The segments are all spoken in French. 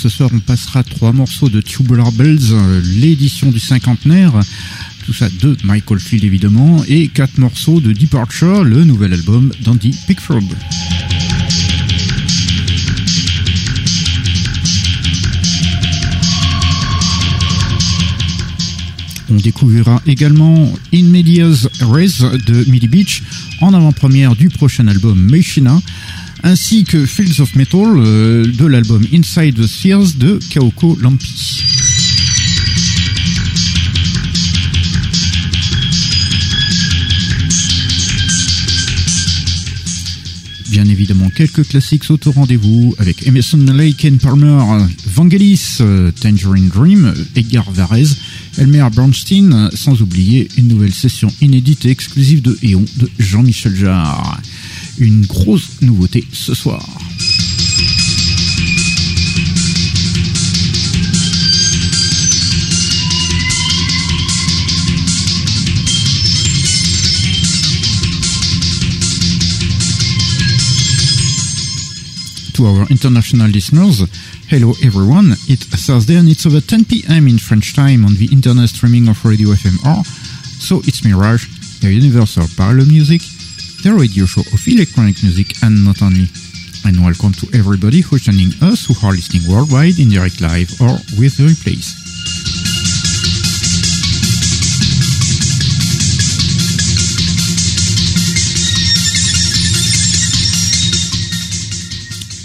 Ce soir, on passera trois morceaux de Tubular Bells, euh, l'édition du cinquantenaire, tout ça de Michael Field évidemment, et quatre morceaux de Departure, le nouvel album d'Andy Pickford. On découvrira également In Medias Res de Millie Beach en avant-première du prochain album Machina, ainsi que Fields of Metal euh, de l'album Inside the Spheres de Kaoko Lampi. Bien évidemment, quelques classiques sautent au rendez-vous avec Emerson, Lake and Palmer, Vangelis, Tangerine Dream, Edgar Varese, Elmer Bernstein, sans oublier une nouvelle session inédite et exclusive de Eon de Jean-Michel Jarre. Une grosse nouveauté ce soir. To our international listeners, hello everyone. It's Thursday and it's over 10 p.m. in French time on the internet streaming of Radio FMR. So it's Mirage, the universal parallel music, the radio show of electronic music and not only. And welcome to everybody who's joining us who are listening worldwide in direct live or with the replays.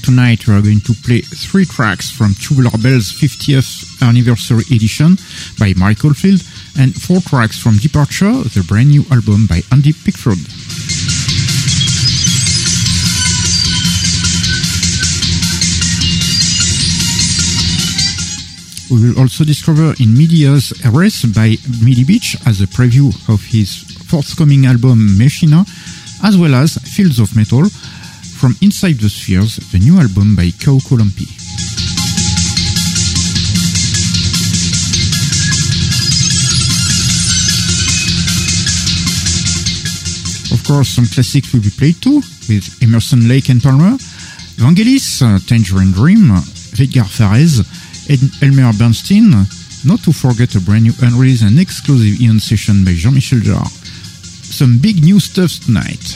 Tonight we are going to play three tracks from Tubular Bells 50th anniversary edition by Michael Field and four tracks from Departure, the brand new album by Andy Pickford. We will also discover in Media's Res by Midi Beach as a preview of his forthcoming album Machina, as well as Fields of Metal from Inside the Spheres, the new album by Kaoko Lampi. Of course, some classics will be played too, with Emerson, Lake and Palmer, Vangelis, uh, Tangerine Dream, Edgar Ed- Elmer Bernstein, not to forget a brand new unreleased and exclusive Ian session by Jean-Michel Jarre. Some big new stuff tonight.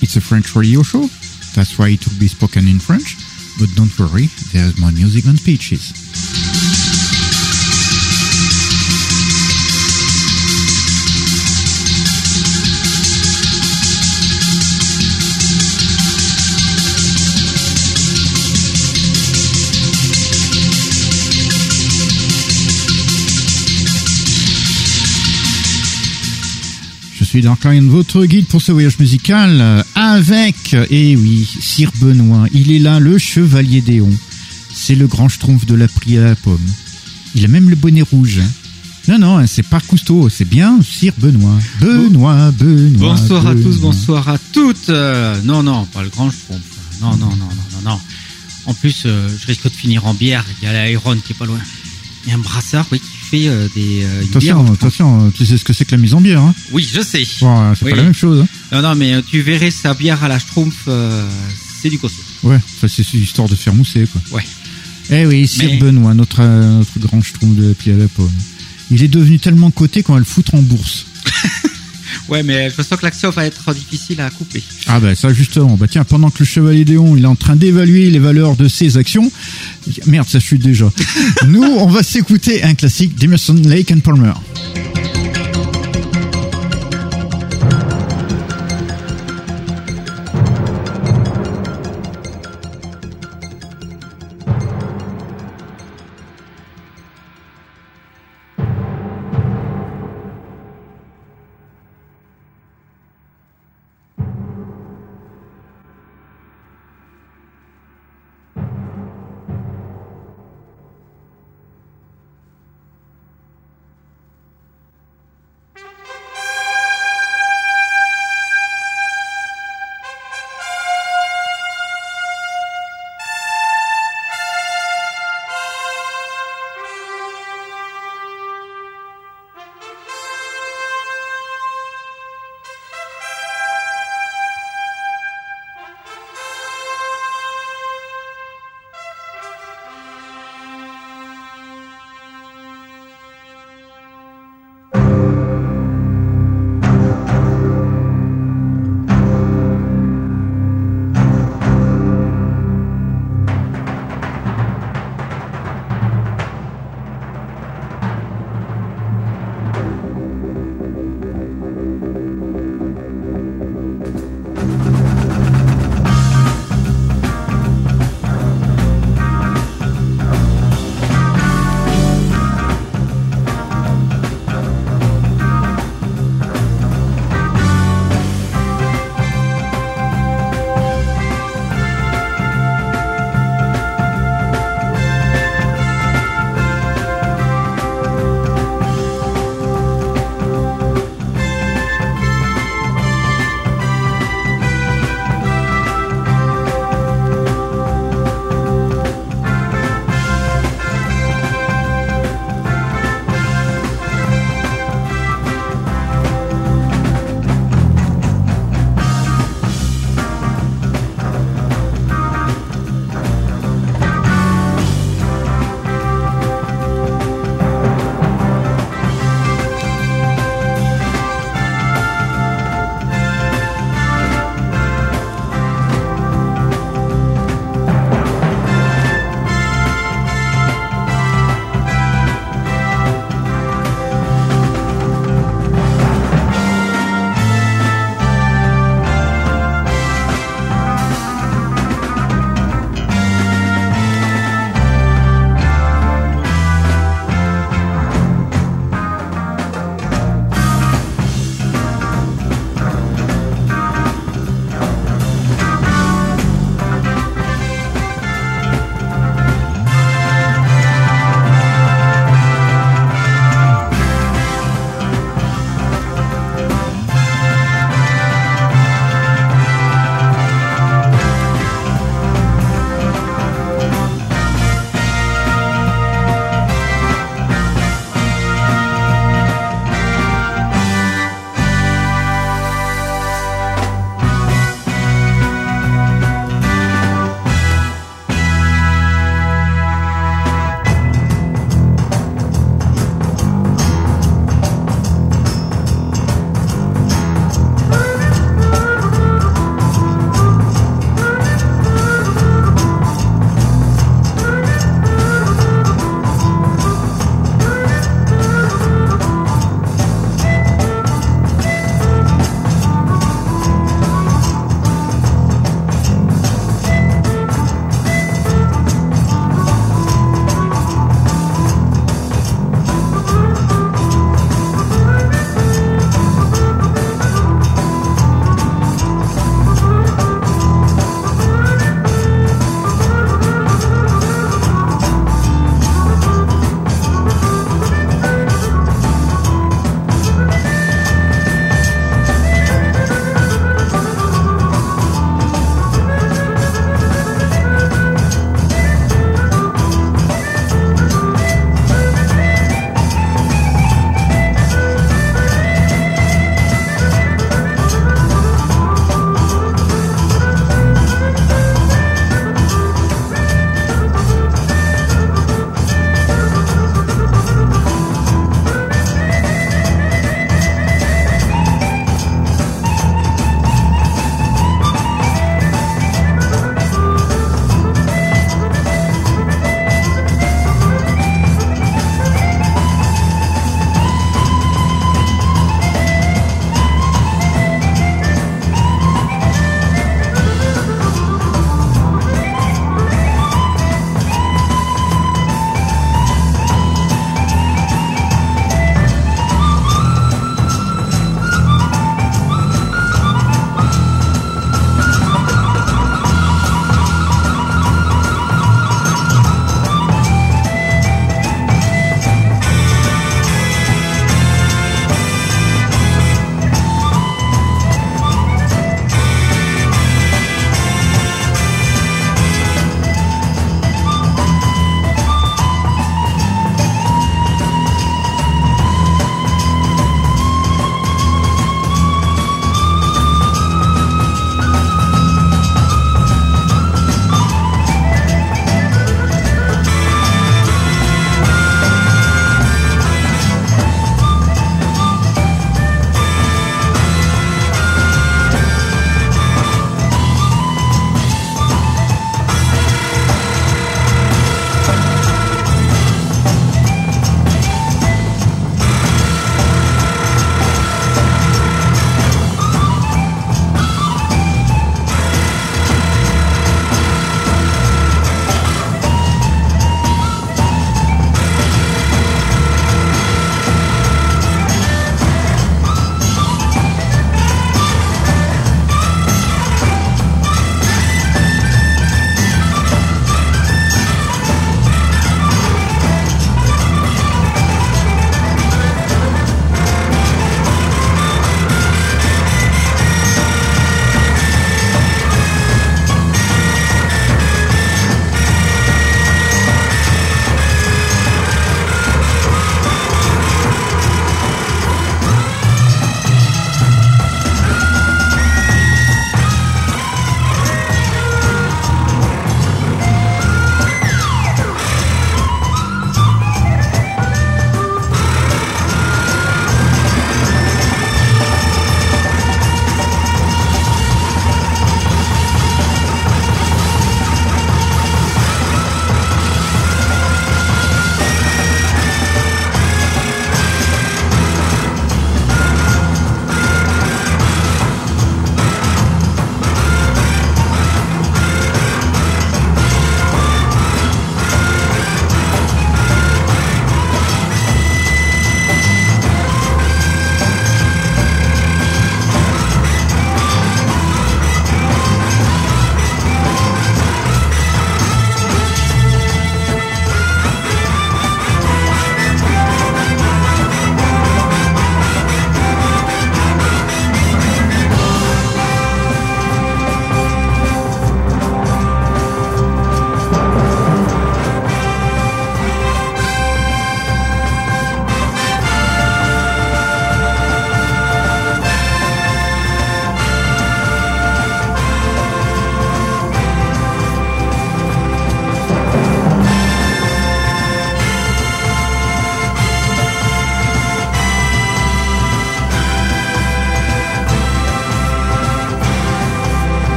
It's a French radio show, that's why it will be spoken in French, but don't worry, there's more music than speeches. Suis Dark Lion, votre guide pour ce voyage musical, euh, avec, et oui, Sir Benoît, il est là, le chevalier d'Éon. C'est le grand schtroumpf de la prie à la pomme. Il a même le bonnet rouge. hein. Non, non, hein, c'est pas Cousteau, c'est bien Sir Benoît. Benoît, Benoît. Bonsoir à tous, bonsoir à toutes. Euh, non, non, pas le grand schtroumpf. Non, non, non, non, non, non. En plus, euh, je risque de finir en bière. Il y a l'Iron qui est pas loin. Il y a un brassard, oui, qui fait euh, des euh, une bière. Attention, attention, tu sais ce que c'est que la mise en bière. Hein Oui, je sais. Bon, c'est Oui. pas la même chose. Hein Non, non, mais euh, tu verrais sa bière à la schtroumpf, euh, c'est du costaud. ouais, enfin, c'est histoire de faire mousser, quoi. Ouais. Eh oui, Sir Mais- Benoît, notre, euh, notre grand schtroumpf de la prie à la pomme. Il est devenu tellement coté qu'on va le foutre en bourse. Ouais, mais je sens que l'action va être difficile à couper. Ah bah ça justement, bah tiens, pendant que le chevalier Déon il est en train d'évaluer les valeurs de ses actions, merde ça chute déjà. Nous on va s'écouter un classique d'Emerson, Lake and Palmer.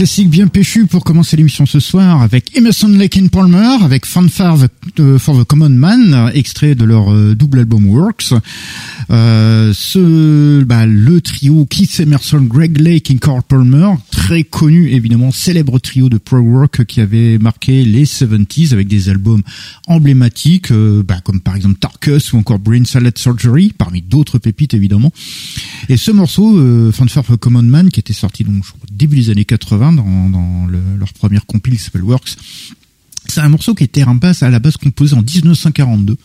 Classique bien péchu pour commencer l'émission ce soir avec Emerson Lake and Palmer avec Fanfare for the Common Man, extrait de leur euh, double album Works. Euh, ce, bah, le trio Keith Emerson, Greg Lake et Carl Palmer, très connu évidemment, célèbre trio de prog rock qui avait marqué les 70s avec des albums emblématiques, euh, bah, comme par exemple Tarkus ou encore Brain Salad Surgery, parmi d'autres pépites évidemment. Et ce morceau, euh, Fanfare for Common Man, qui était sorti donc début des années 80 dans, leur première compil qui Works. C'est un morceau qui était à la base composé en 1942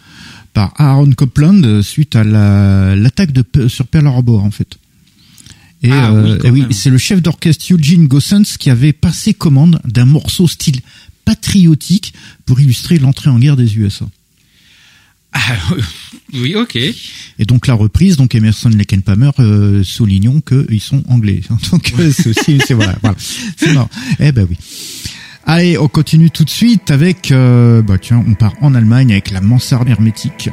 par Aaron Copland suite à l'attaque sur Pearl Harbor en fait. Et, ah euh, oui, c'est le chef d'orchestre Eugene Gossens qui avait passé commande d'un morceau style patriotique pour illustrer l'entrée en guerre des USA. Ah, oui, ok. Et donc la reprise, donc Emerson, Lake Palmer, euh, soulignons qu'ils sont anglais. Donc euh, c'est voilà, voilà. c'est marrant. Eh ben oui. Allez, on continue tout de suite avec, euh, bah tiens, on part en Allemagne avec la mansarde hermétique.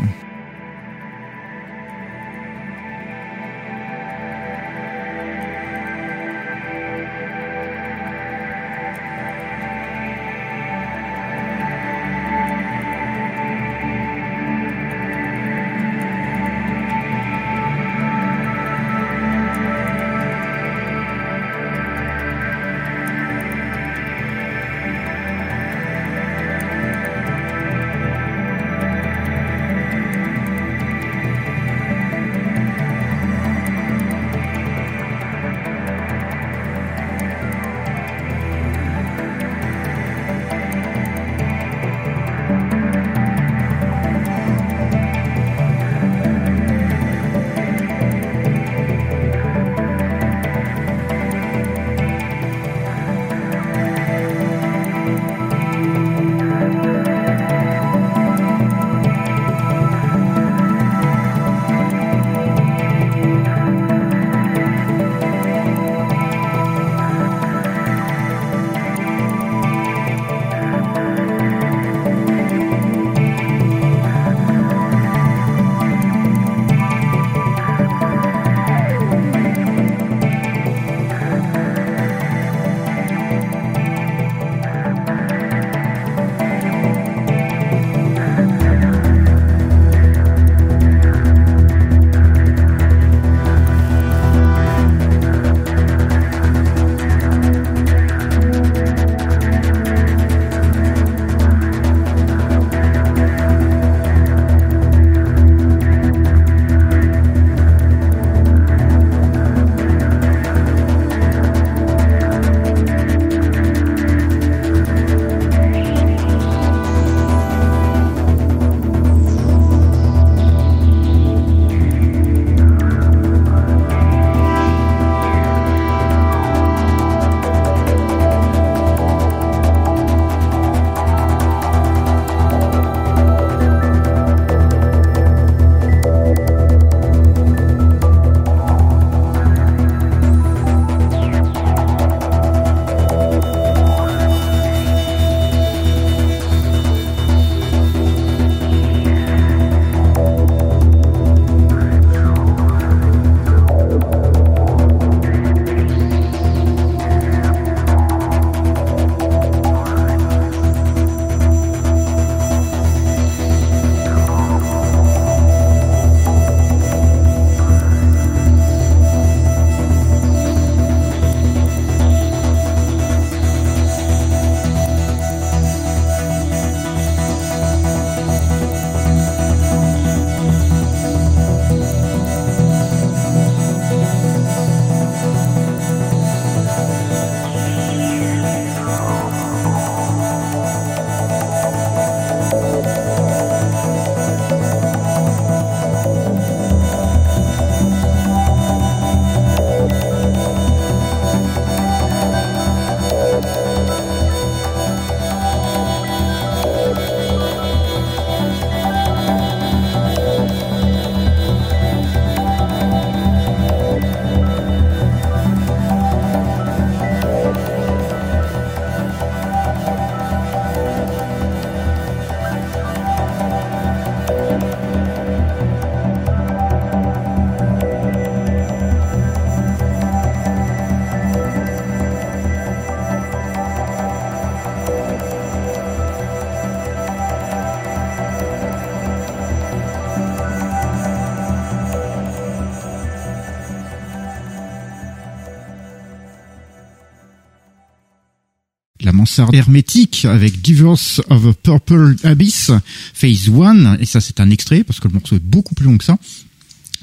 Mansarde hermétique avec Divorce of a Purple Abyss, Phase 1, et ça c'est un extrait parce que le morceau est beaucoup plus long que ça.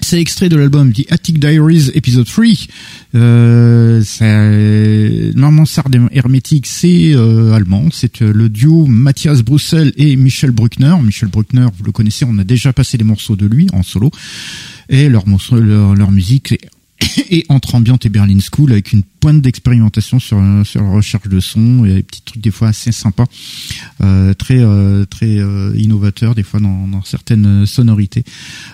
C'est extrait de l'album The Attic Diaries Episode 3. Euh, Mansarde Hermétique, c'est euh, allemand. C'est euh, le duo Mathias Brussel et Michel Bruckner. Michel Bruckner, vous le connaissez, on a déjà passé des morceaux de lui en solo. Et leur, leur, leur musique est et entre ambiante et Berlin School avec une pointe d'expérimentation sur sur la recherche de son et des petits trucs des fois assez sympas, euh, très euh, très euh, innovateurs des fois dans, dans certaines sonorités.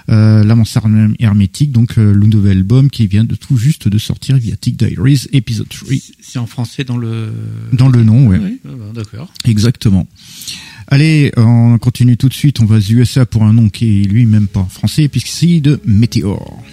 Euh, la mansarde hermétique donc euh, le nouvel album qui vient de tout juste de sortir Viatic Diaries épisode 3. C'est en français dans le Dans le nom, ouais. Oui, ah bah, d'accord. Exactement. Allez, on continue tout de suite. On va aux USA pour un nom qui est lui-même pas français, puisque c'est de Meteor.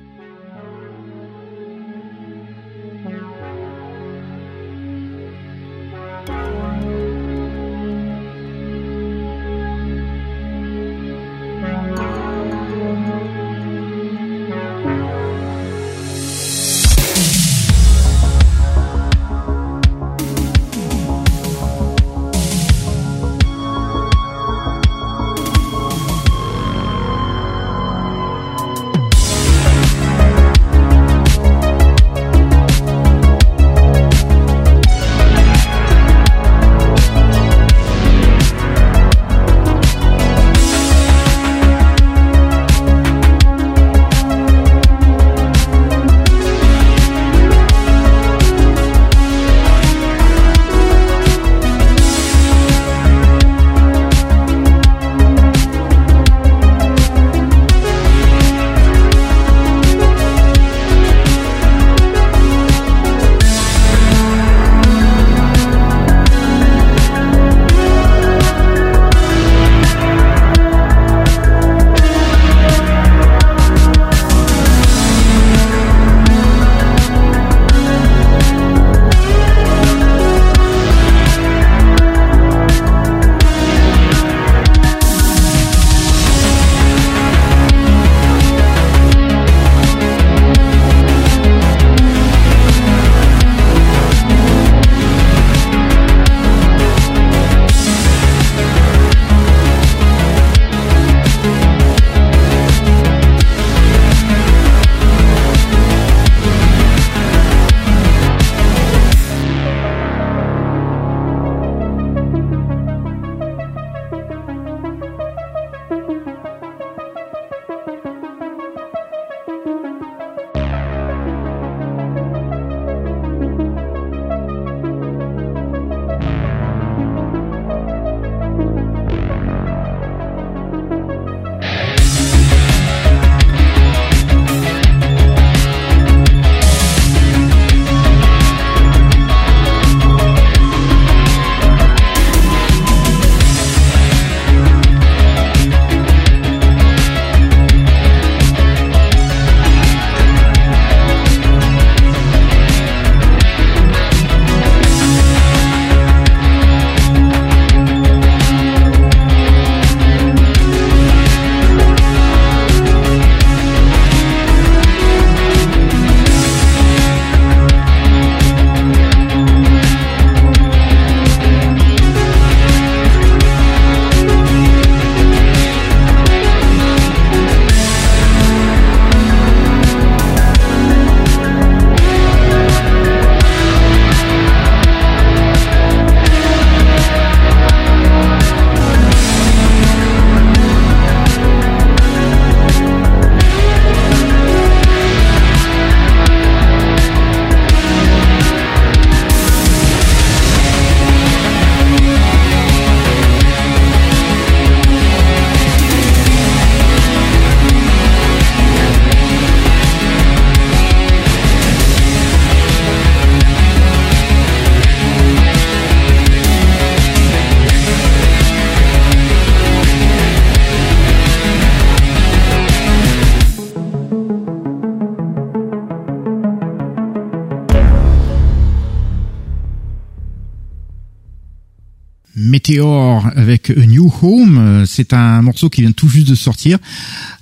Meteor avec A New Home. C'est un morceau qui vient tout juste de sortir.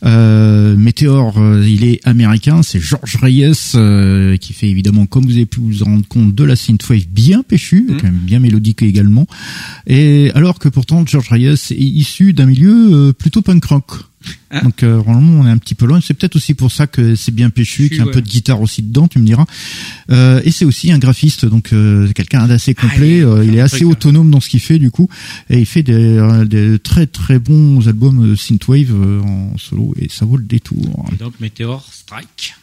Euh, Meteor, euh, il est américain, c'est George Reyes euh, qui fait évidemment, comme vous avez pu vous en rendre compte, de la synthwave bien péchue, Mhm. quand même bien mélodique également. Et alors que pourtant George Reyes est issu d'un milieu euh, plutôt punk rock. Ah. Donc euh, vraiment on est un petit peu loin. C'est peut-être aussi pour ça que c'est bien péchu, qu'il y a un ouais. peu de guitare aussi dedans, tu me diras. Euh, et c'est aussi un graphiste, donc euh, quelqu'un d'assez complet. il est- Euh, il est assez truc, hein. autonome dans ce qu'il fait du coup, et il fait des, des très très bons albums synthwave euh, en solo, et ça vaut le détour. Et donc Meteor Strike.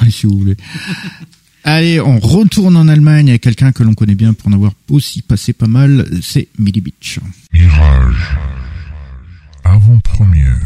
Ouais, si vous voulez. Allez, on retourne en Allemagne avec quelqu'un que l'on connaît bien pour en avoir aussi passé pas mal, c'est Millie Beach. Mirage. Avant-première.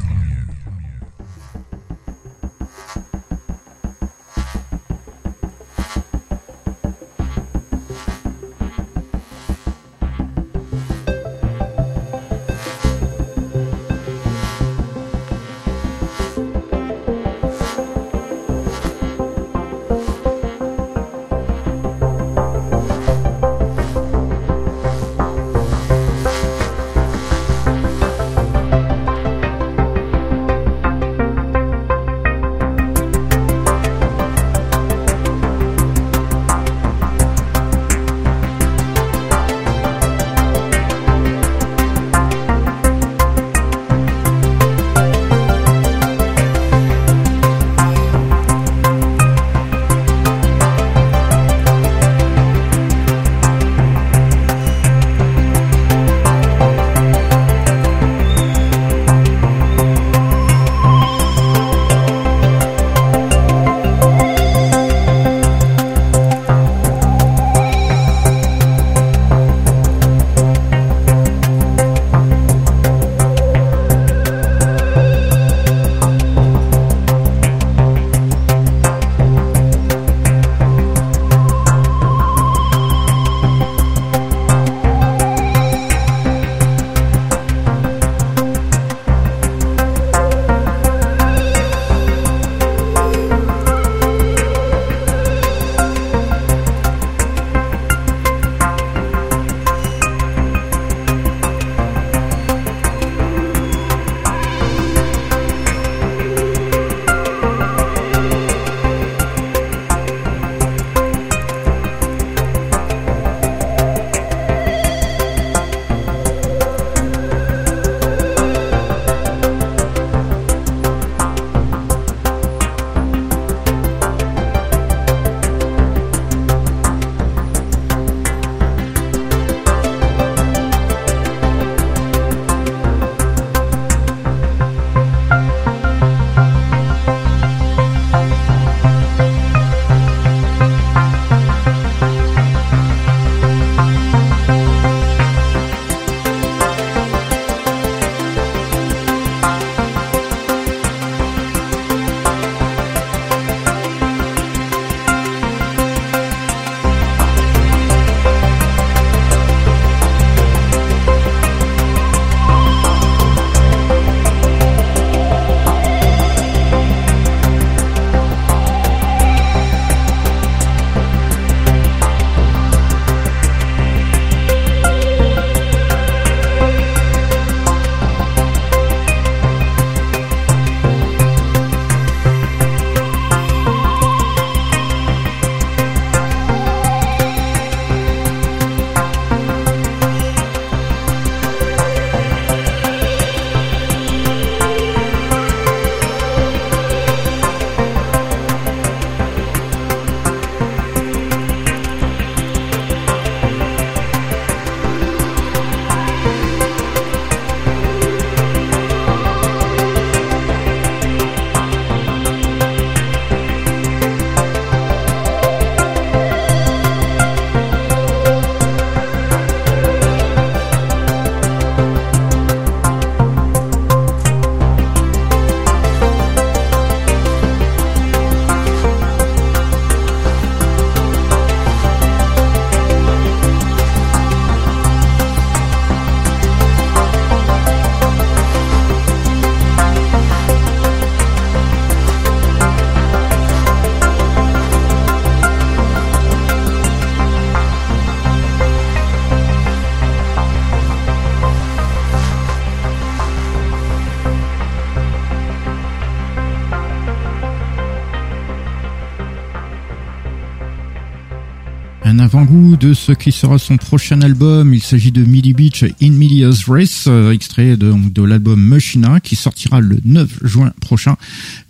De ce qui sera son prochain album. Il s'agit de Millie Beach in Millie's Race, euh, extrait de, de l'album Machina qui sortira le 9 juin prochain.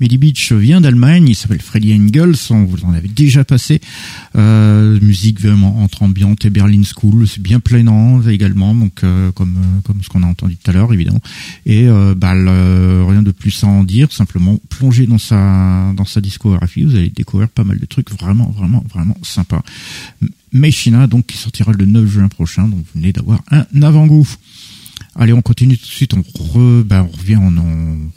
Millie Beach vient d'Allemagne, il s'appelle Freddy Engels, on vous en avait déjà passé. Euh, musique vraiment entre ambiante et Berlin School, c'est bien planant également, donc euh, comme euh, comme ce qu'on a entendu tout à l'heure évidemment. Et bah, rien de plus à en dire, simplement plonger dans sa dans sa discographie, vous allez découvrir pas mal de trucs vraiment vraiment vraiment sympas. Machina, donc, qui sortira le 9 juin prochain. Donc, vous venez d'avoir un avant-goût. Allez, on continue tout de suite. On, re, ben, on revient. On,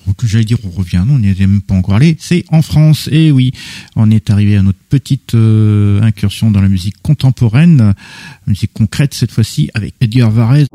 on j'allais dire, on revient. Non, on n'y est même pas encore allé. C'est en France. Et oui, on est arrivé à notre petite euh, incursion dans la musique contemporaine, musique concrète cette fois-ci avec Edgar Varese.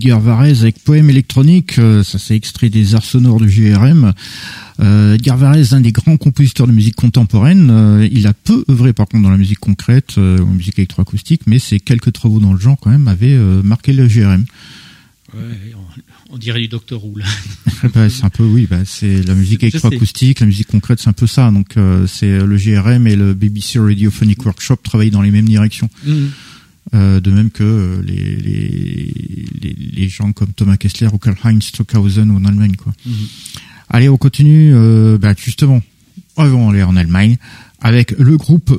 Edgar Varese avec Poème électronique, euh, ça s'est extrait des arts sonores du GRM. Euh, Edgar Varese, un des grands compositeurs de musique contemporaine, euh, il a peu œuvré par contre dans la musique concrète, euh, en musique électroacoustique, mais ses quelques travaux dans le genre quand même avaient marqué le GRM. Ouais, on, dirait du Docteur Who bah, c'est un peu oui, bah, c'est la musique électroacoustique, la musique concrète, c'est un peu ça. Donc c'est le GRM et le BBC Radiophonic Workshop travaillent dans les mêmes directions. Mmh. Euh, de même que euh, les, les, les, gens comme Thomas Kessler ou Karl-Heinz Stockhausen en Allemagne. Quoi. Mhm. Allez, on continue euh, bah, justement, on va aller en Allemagne avec le groupe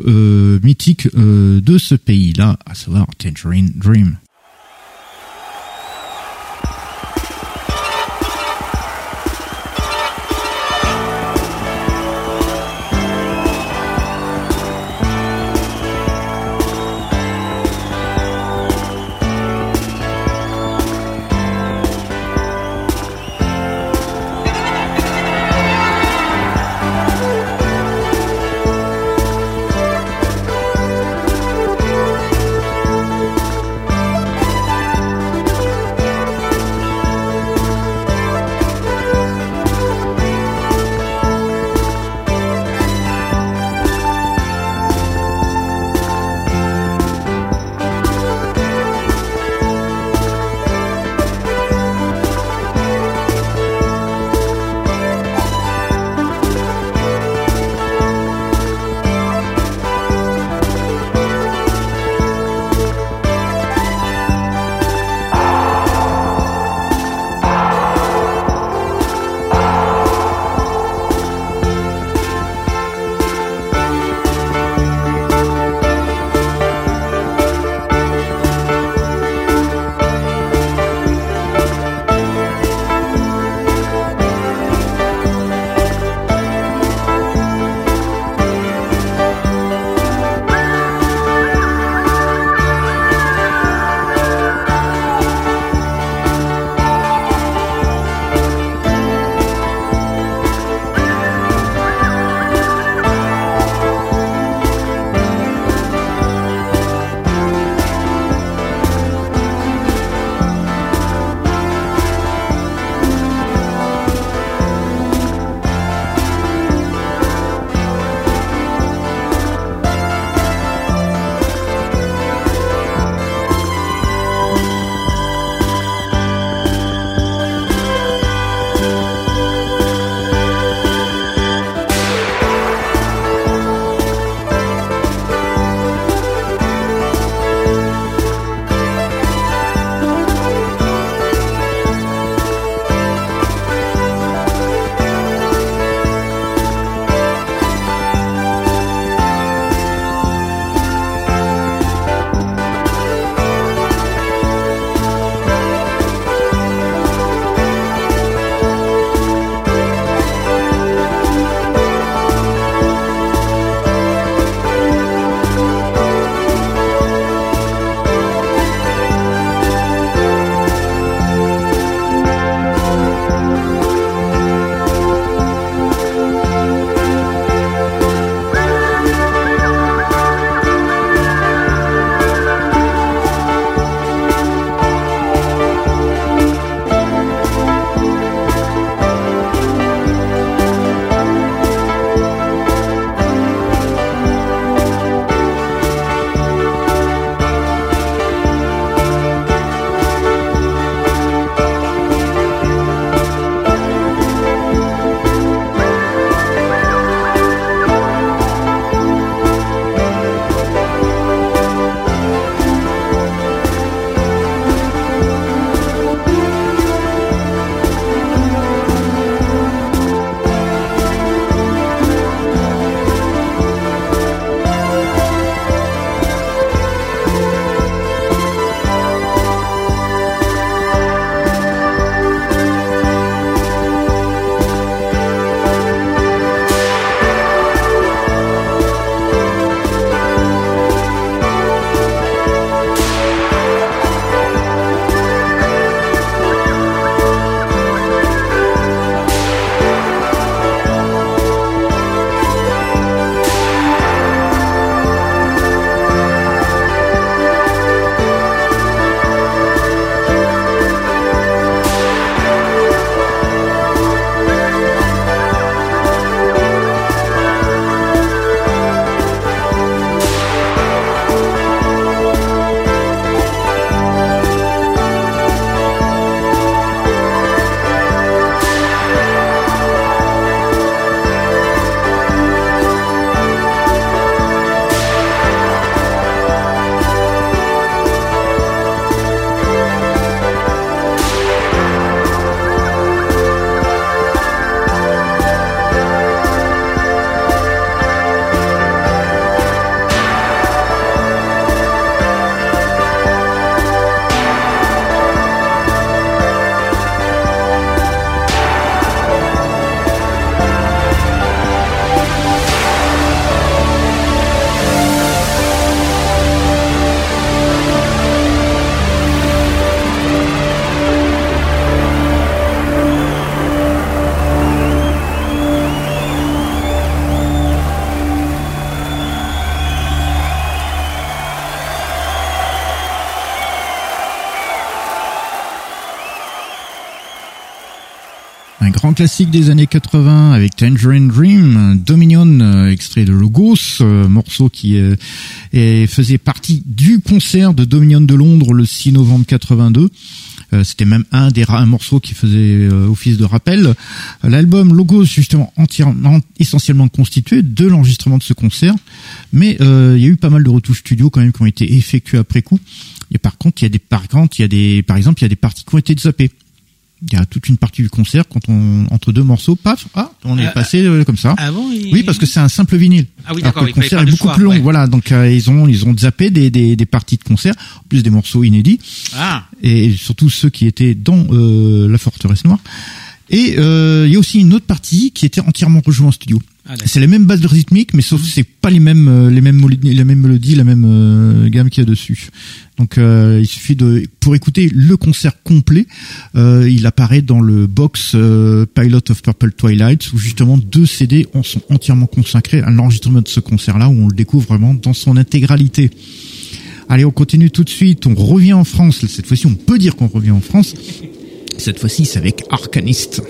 mythique de ce pays-là, à savoir Tangerine Dream. Classique des années 80 avec Tangerine Dream, Dominion, euh, extrait de Logos, euh, morceau qui euh, faisait partie du concert de Dominion de Londres le 6 novembre 82. C'était même un des un morceau qui faisait office de rappel. L'album Logos justement entièrement, essentiellement constitué de l'enregistrement de ce concert, mais il y a eu pas mal de retouches studio quand même qui ont été effectuées après coup. Et par contre, il y a des il y a des parties qui ont été zappées il y a toute une partie du concert quand on entre deux morceaux, paf, ah, on est euh, passé euh, comme ça. Ah bon, Oui, parce que c'est un simple vinyle. Ah oui, d'accord. Le concert est beaucoup plus long, voilà. Donc euh, ils ont ils ont zappé des, des, des parties de concert, en plus des morceaux inédits. Ah. Et surtout ceux qui étaient dans la forteresse noire. Et il y a aussi une autre partie qui était entièrement rejouée en studio. Ah, c'est les mêmes bases rythmiques, mais sauf que c'est pas les mêmes les mêmes les mêmes mélodies, la même gamme qu'il y a dessus. Donc euh, il suffit de pour écouter le concert complet, euh, il apparaît dans le box euh, Pilot of Purple Twilight où justement deux CD sont entièrement consacrés à l'enregistrement de ce concert-là où on le découvre vraiment dans son intégralité. Allez, on continue tout de suite. On revient en France. Cette fois-ci, on peut dire qu'on revient en France. Cette fois-ci, c'est avec Arcanist.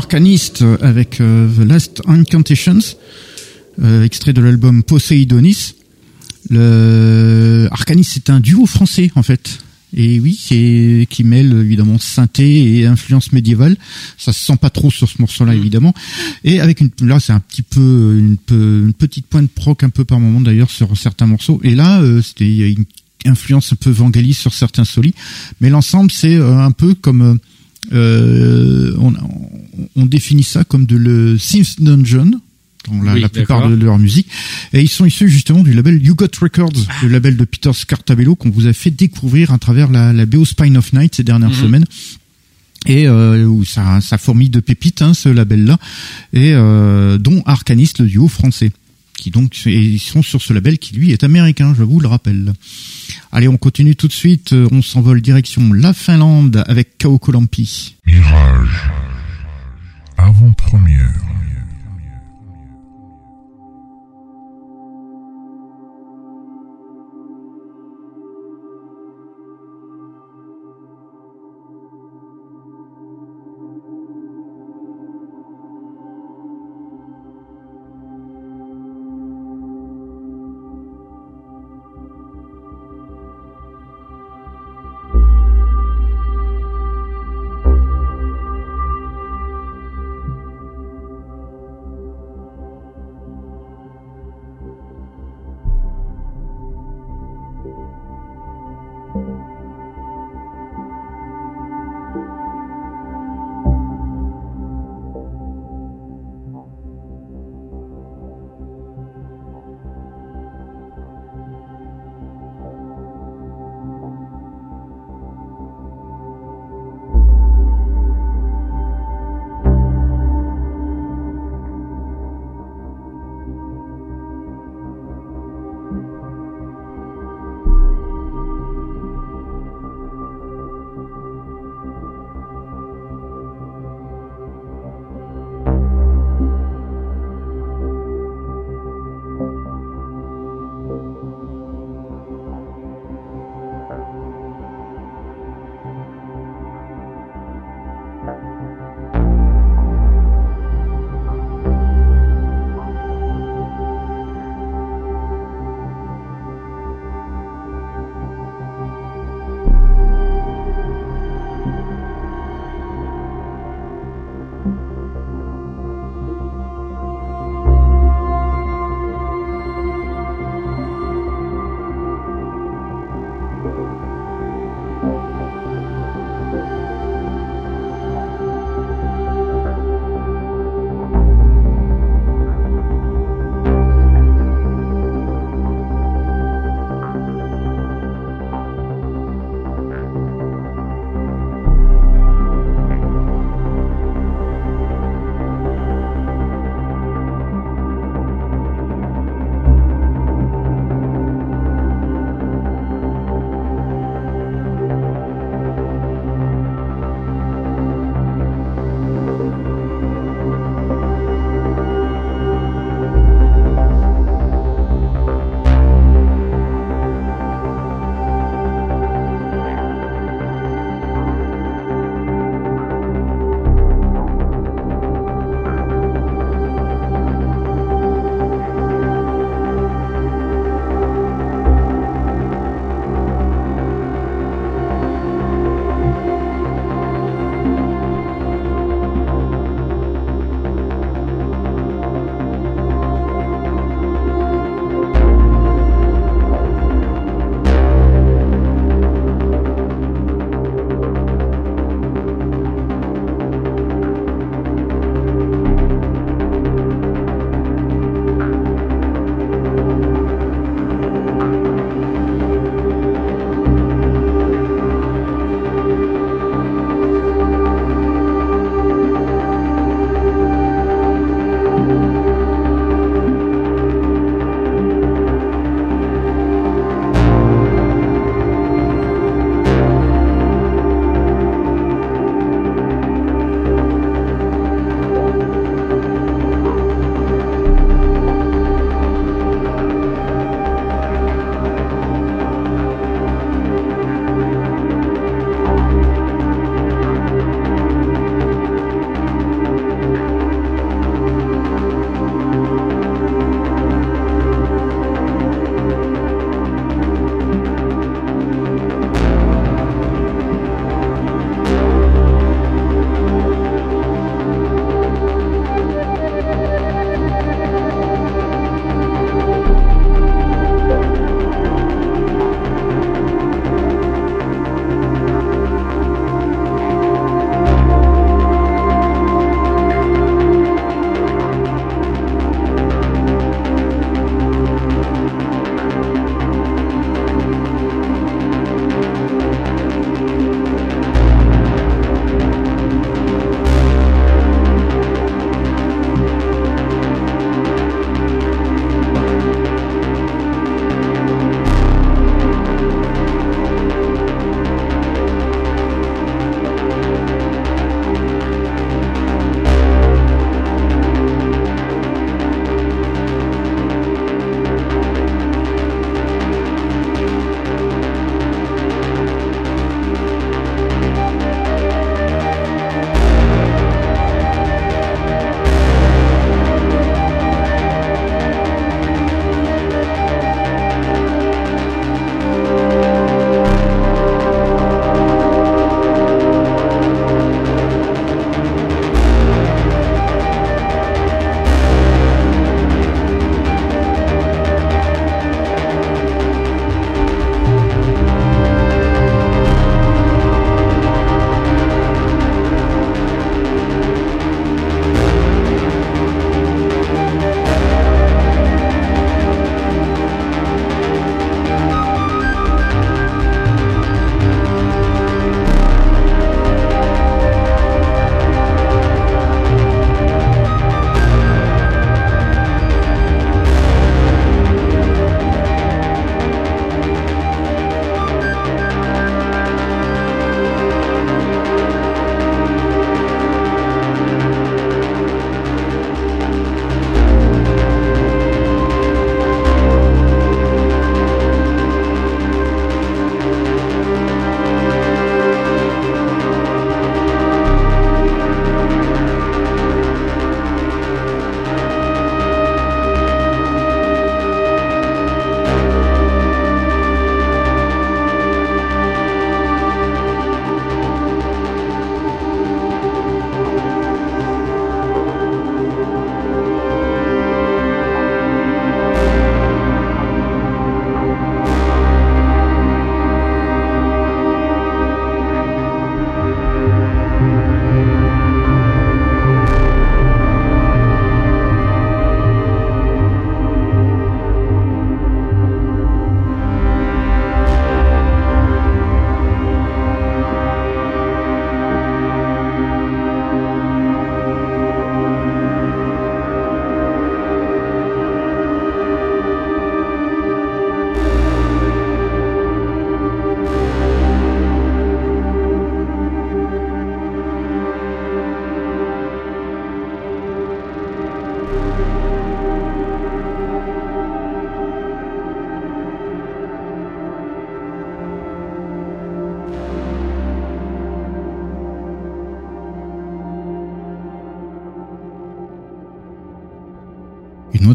Arcanist avec The Last Incantations, extrait de l'album Poseidonis. Le Arcanist, c'est un duo français en fait. Et oui, qui, qui mêle évidemment synthé et influence médiévale. Ça se sent pas trop sur ce morceau-là, mm. évidemment. Et avec une, là, c'est un petit peu une, une, petite pointe proc un peu par moment d'ailleurs sur certains morceaux. Et là, euh, c'était il y a une influence un peu vangaliste sur certains solis. Mais l'ensemble, c'est euh, un peu comme euh, on, on, définit ça comme de le Sims Dungeon dans la, plupart de, leur musique. Et ils sont issus justement du label You Got Records, le label de Peter Scartabello qu'on vous a fait découvrir à travers la, la BO Spine of Night ces dernières mhm. semaines et euh, où ça, ça fourmille de pépites hein, ce label-là, et euh, dont Arcanist, le duo français, qui donc ils sont sur ce label qui lui est américain, je vous le rappelle. Allez, on continue tout de suite, on s'envole direction la Finlande avec Kaukolampi. Mirage, avant-première.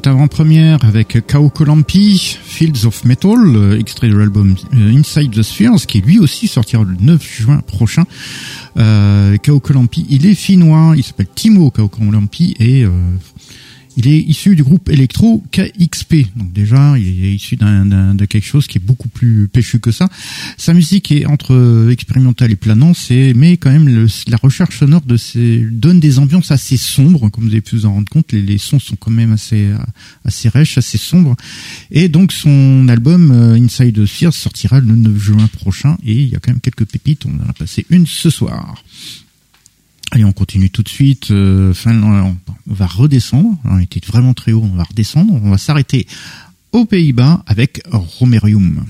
Avant-première avec Kao Kolampi, Fields of Metal, euh, extrait de l'album euh, Inside the Spheres, qui lui aussi sortira le 9 juin prochain. Euh, Kao Kolampi, il est finnois, il s'appelle Timo Kao Kolampi et euh, il est issu du groupe électro KXP. Donc déjà, il est issu d'un, de quelque chose qui est beaucoup plus péchu que ça. Sa musique est entre expérimentale et planant, c'est mais quand même le, la recherche sonore de ces donne des ambiances assez sombres, comme vous avez pu vous en rendre compte. Les, les sons sont quand même assez assez rêches, assez sombres. Et donc son album euh, Inside Sphere sortira le 9 juin prochain. Et il y a quand même quelques pépites. On en a passé une ce soir. Allez, on continue tout de suite. Euh, fin, on va redescendre. On était vraiment très haut, on va redescendre. On va s'arrêter aux Pays-Bas avec Romerium.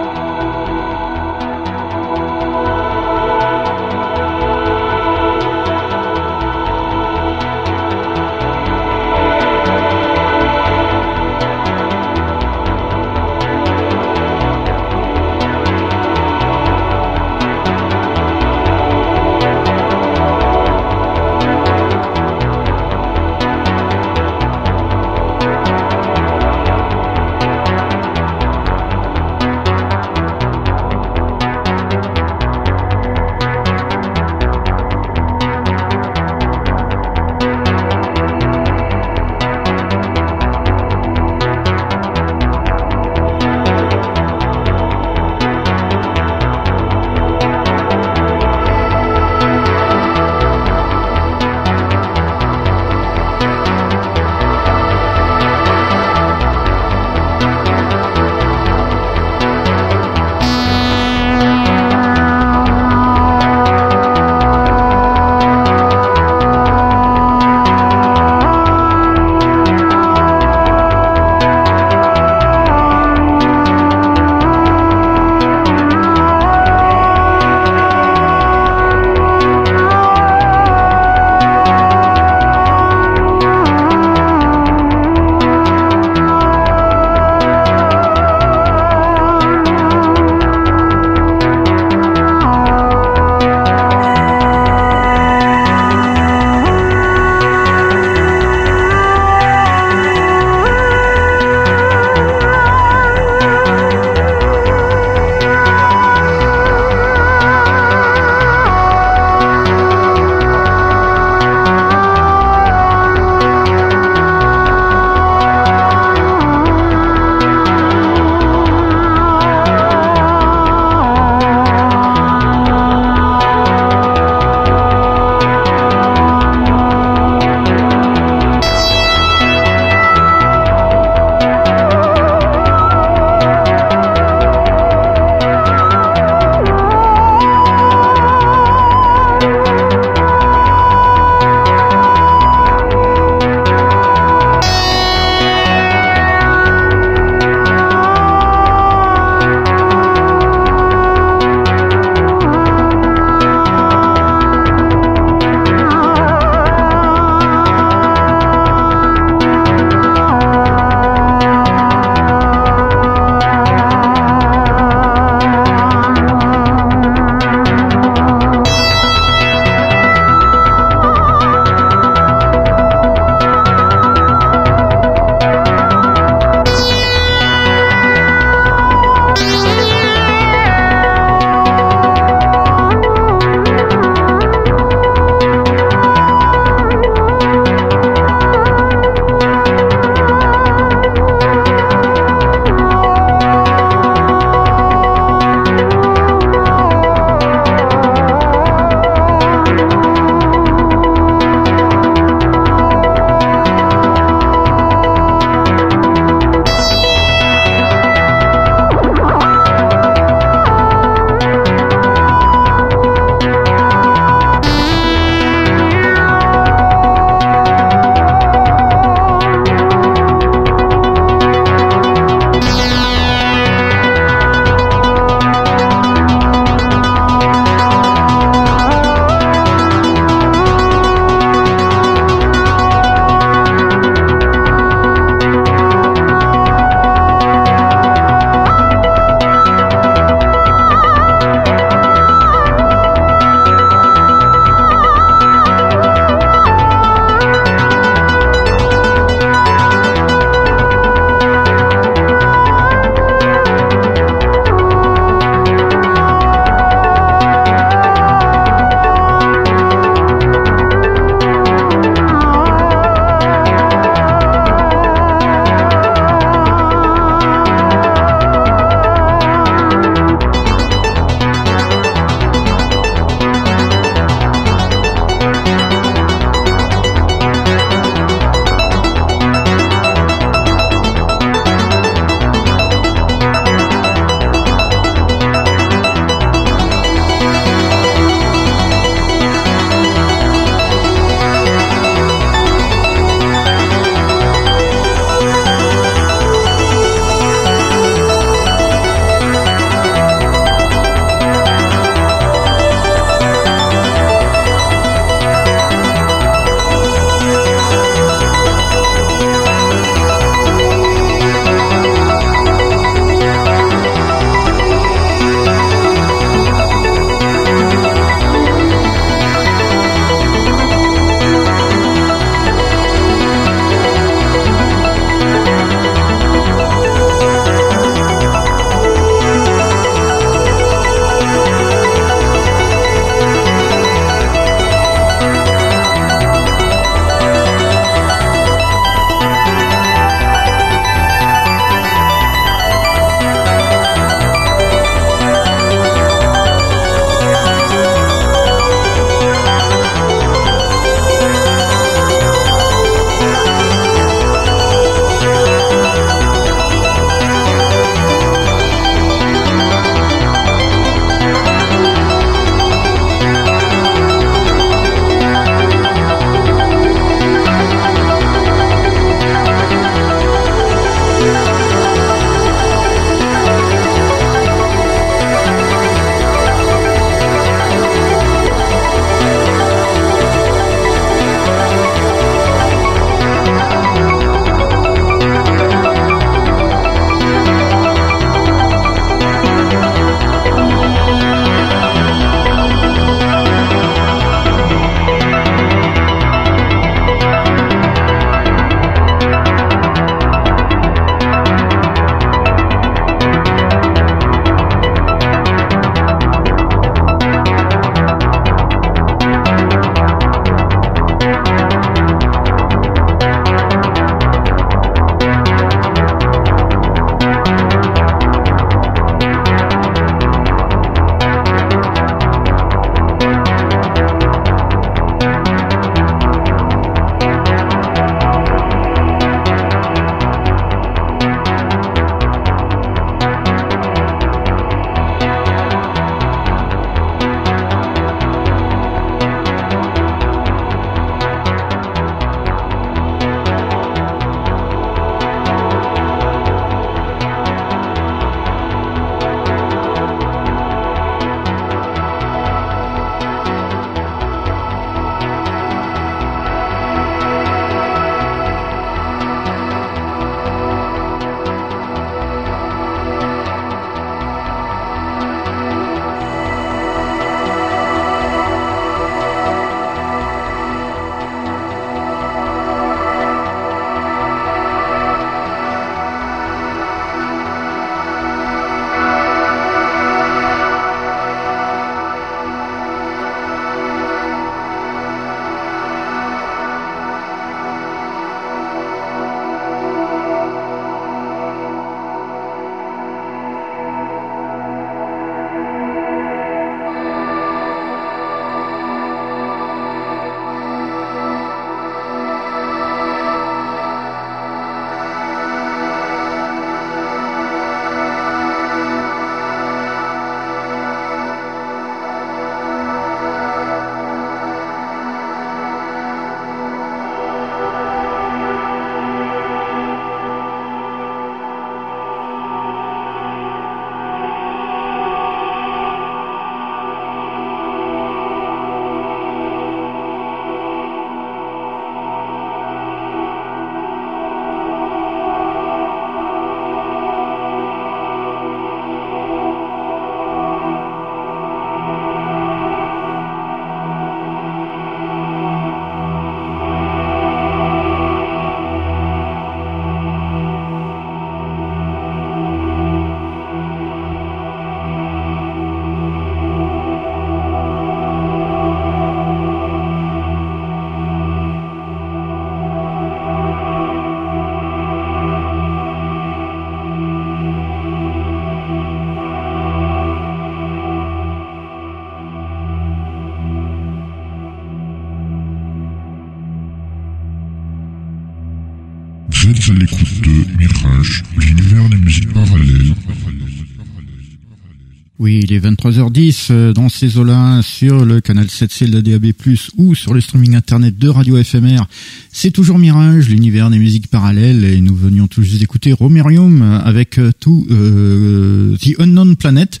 Est 23h10 euh, dans ces eaux-là sur le canal 7C de la DAB+, ou sur le streaming internet de Radio FMR. C'est toujours Mirage, l'univers des musiques parallèles, et nous venions tout juste d'écouter Romerium avec euh, tout euh, The Unknown Planet.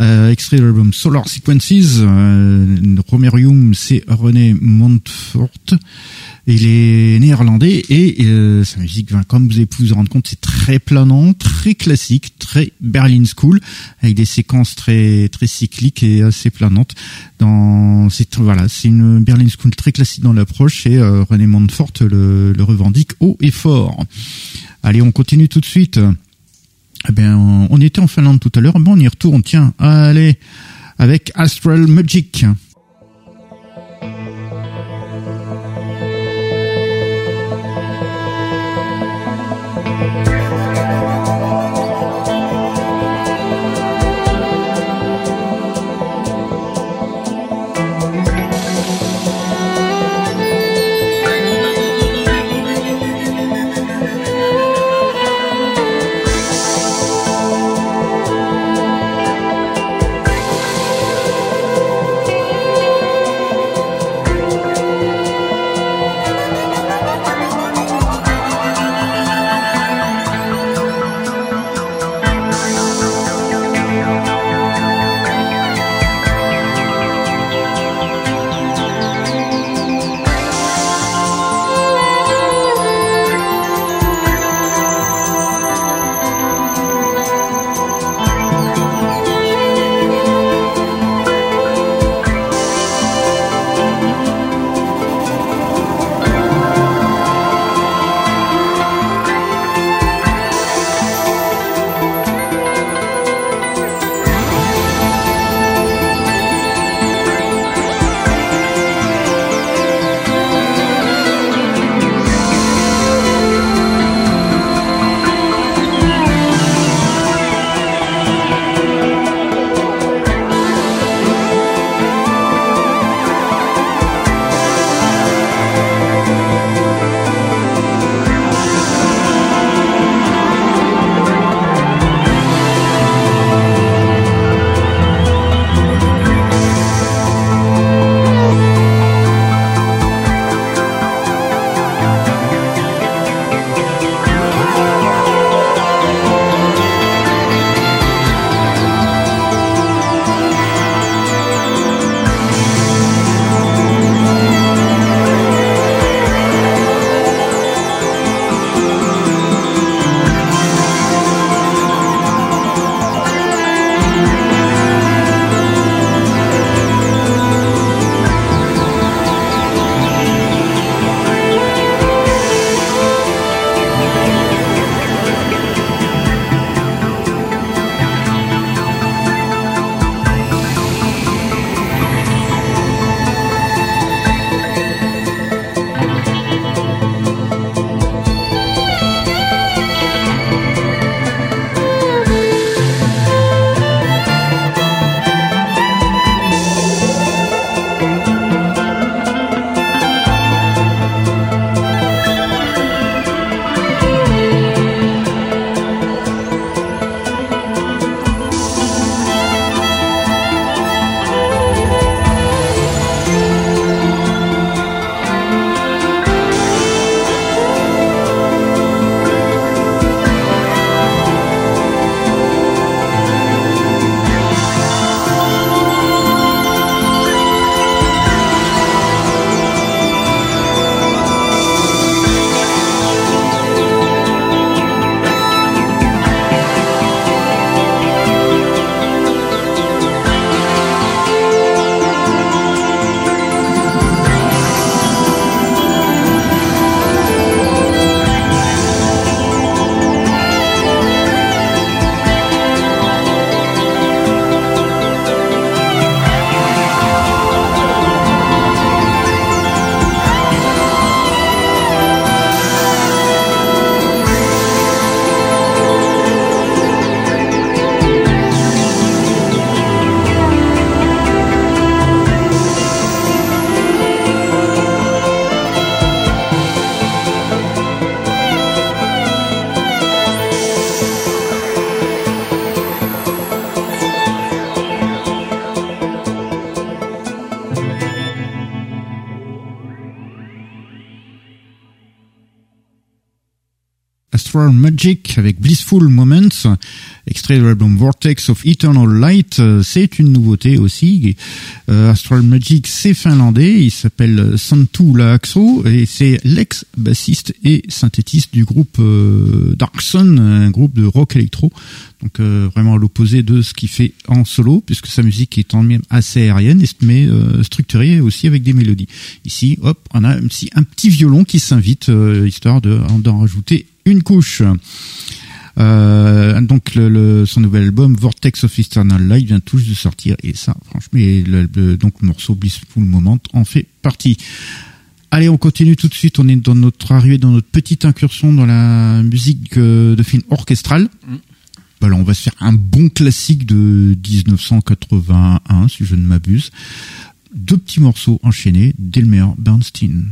Euh, extrait de l'album Solar Sequences. Romerium, c'est René Montfort. Il est néerlandais et euh, sa musique, comme vous avez vous rendre compte, c'est très planant, très classique, très Berlin School, avec des séquences très très cycliques et assez planantes. Dans c'est voilà, c'est une Berlin School très classique dans l'approche et euh, René Montfort le, le revendique haut et fort. Allez, on continue tout de suite. Eh bien, on était en Finlande tout à l'heure. Bon, on y retourne. Tiens, allez, avec Astral Magic. Astral Magic avec Blissful Moments, extrait de l'album Vortex of Eternal Light. C'est une nouveauté aussi. Euh, Astral Magic, c'est finlandais. Il s'appelle Santu Laakso et c'est l'ex-bassiste et synthétiste du groupe euh, Darkson, un groupe de rock électro. Donc euh, vraiment à l'opposé de ce qu'il fait en solo, puisque sa musique est en même assez aérienne, mais euh, structurée aussi avec des mélodies. Ici, hop, on a un petit, un petit violon qui s'invite, euh, histoire d'en rajouter une couche. donc le, son nouvel album Vortex of Eternal Light vient tous de sortir et ça franchement le, donc le morceau Blissful Moment en fait partie. Allez, on continue tout de suite. On est dans notre arrivée dans notre petite incursion dans la musique de film orchestral. Mm. Voilà, on va se faire un bon classique de 1981, si je ne m'abuse. Deux petits morceaux enchaînés d'Elmer Bernstein.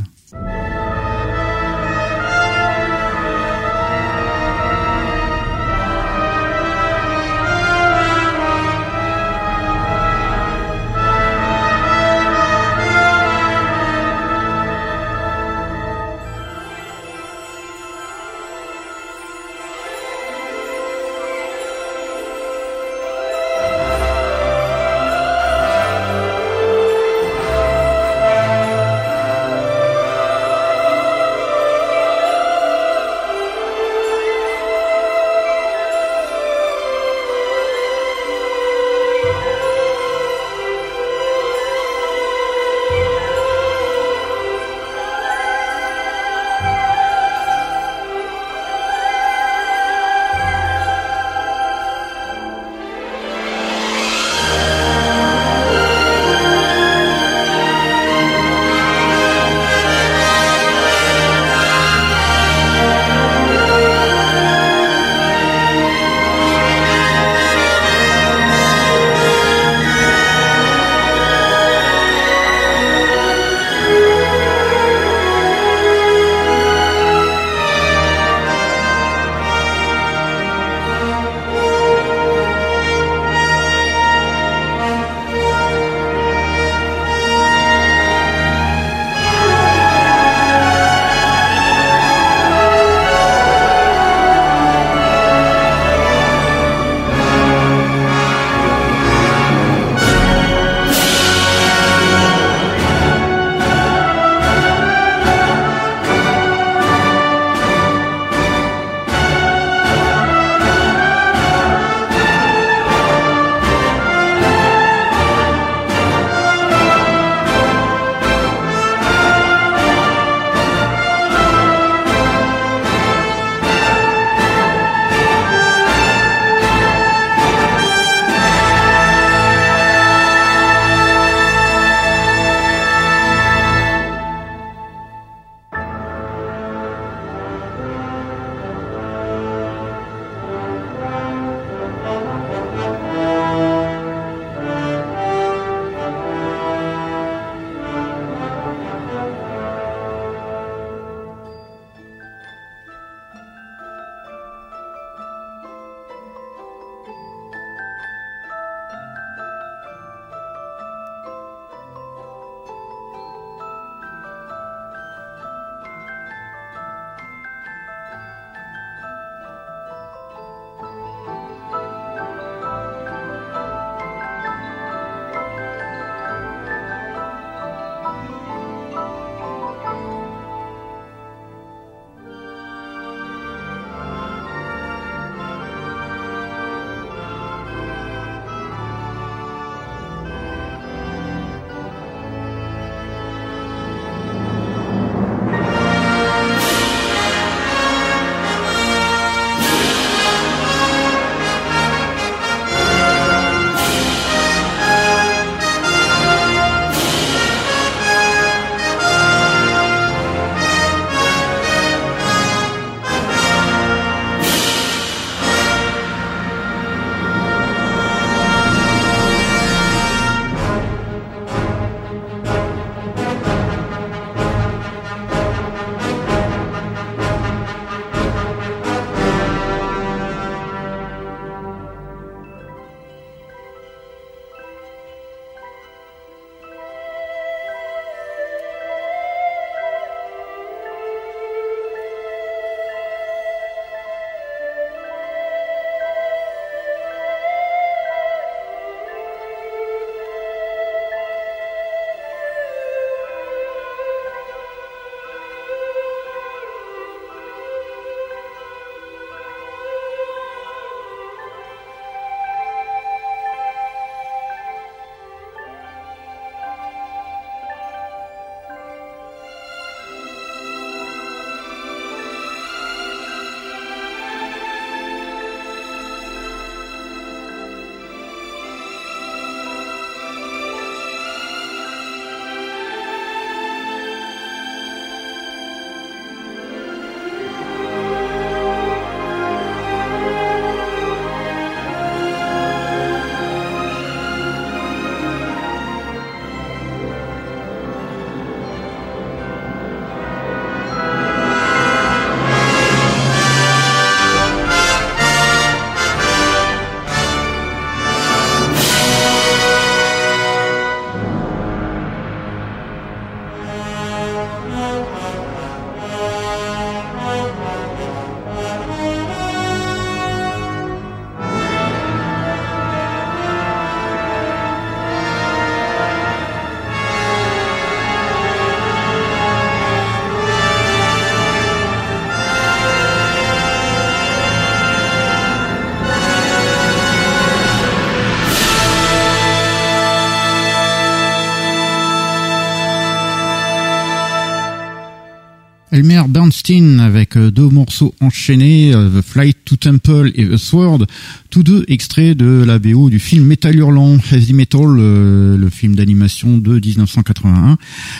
Elmer Bernstein avec euh, deux morceaux enchaînés, euh, The Flight to Temple et The Sword, tous deux extraits de la BO du film Metal Hurlant, Heavy Metal, euh, le film d'animation de 1981.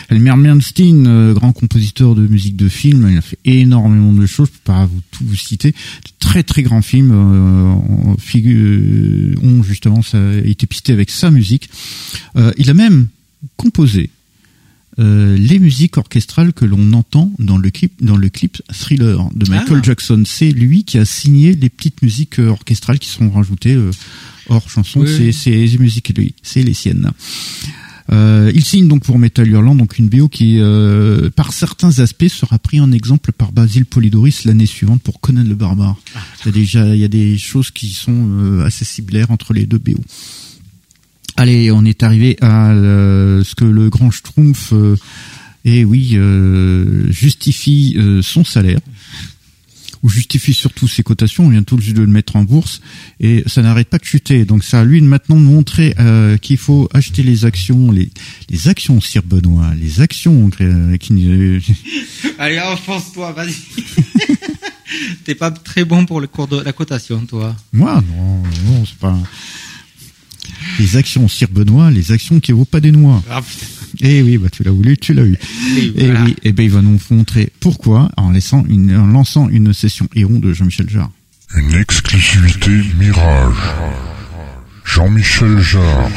Elmer Bernstein, grand compositeur de musique de film, il a fait énormément de choses, je peux pas vous tout vous citer. Très très grand film, euh, figure, ont justement été pisté avec sa musique. il a même composé euh, les musiques orchestrales que l'on entend dans le clip dans le clip Thriller de Michael ah. Jackson. C'est lui qui a signé les petites musiques euh, orchestrales qui sont rajoutées euh, hors chanson. C'est les musiques lui, c'est les siennes. Euh, il signe donc pour Metal Hurlant donc une BO qui, euh, par certains aspects, sera pris en exemple par Basil Polidoris l'année suivante pour Conan le Barbare. Ah. Il y a déjà il y a des choses qui sont assez similaires entre les deux BO. Allez, on est arrivé à euh, ce que le grand Schtroumpf, euh, et oui, euh, justifie son salaire ou justifie surtout ses cotations. On vient tout juste de le mettre en bourse et ça n'arrête pas de chuter. Donc ça a lui maintenant montrer qu'il faut acheter les actions, les, les actions Sir Benoît, les actions qui. Allez, enfonce-toi, vas-y. T'es pas très bon pour le cours de la cotation, toi. Moi, non, non, c'est pas les actions Sir Benoît, les actions qui vaut pas des noix. Ah, eh oui, bah tu l'as voulu, tu l'as eu. Et, eh oui, et eh ben il va nous montrer pourquoi en, laissant une, en lançant une session Héron de Jean-Michel Jarre. Une exclusivité Mirage. Jean-Michel Jarre.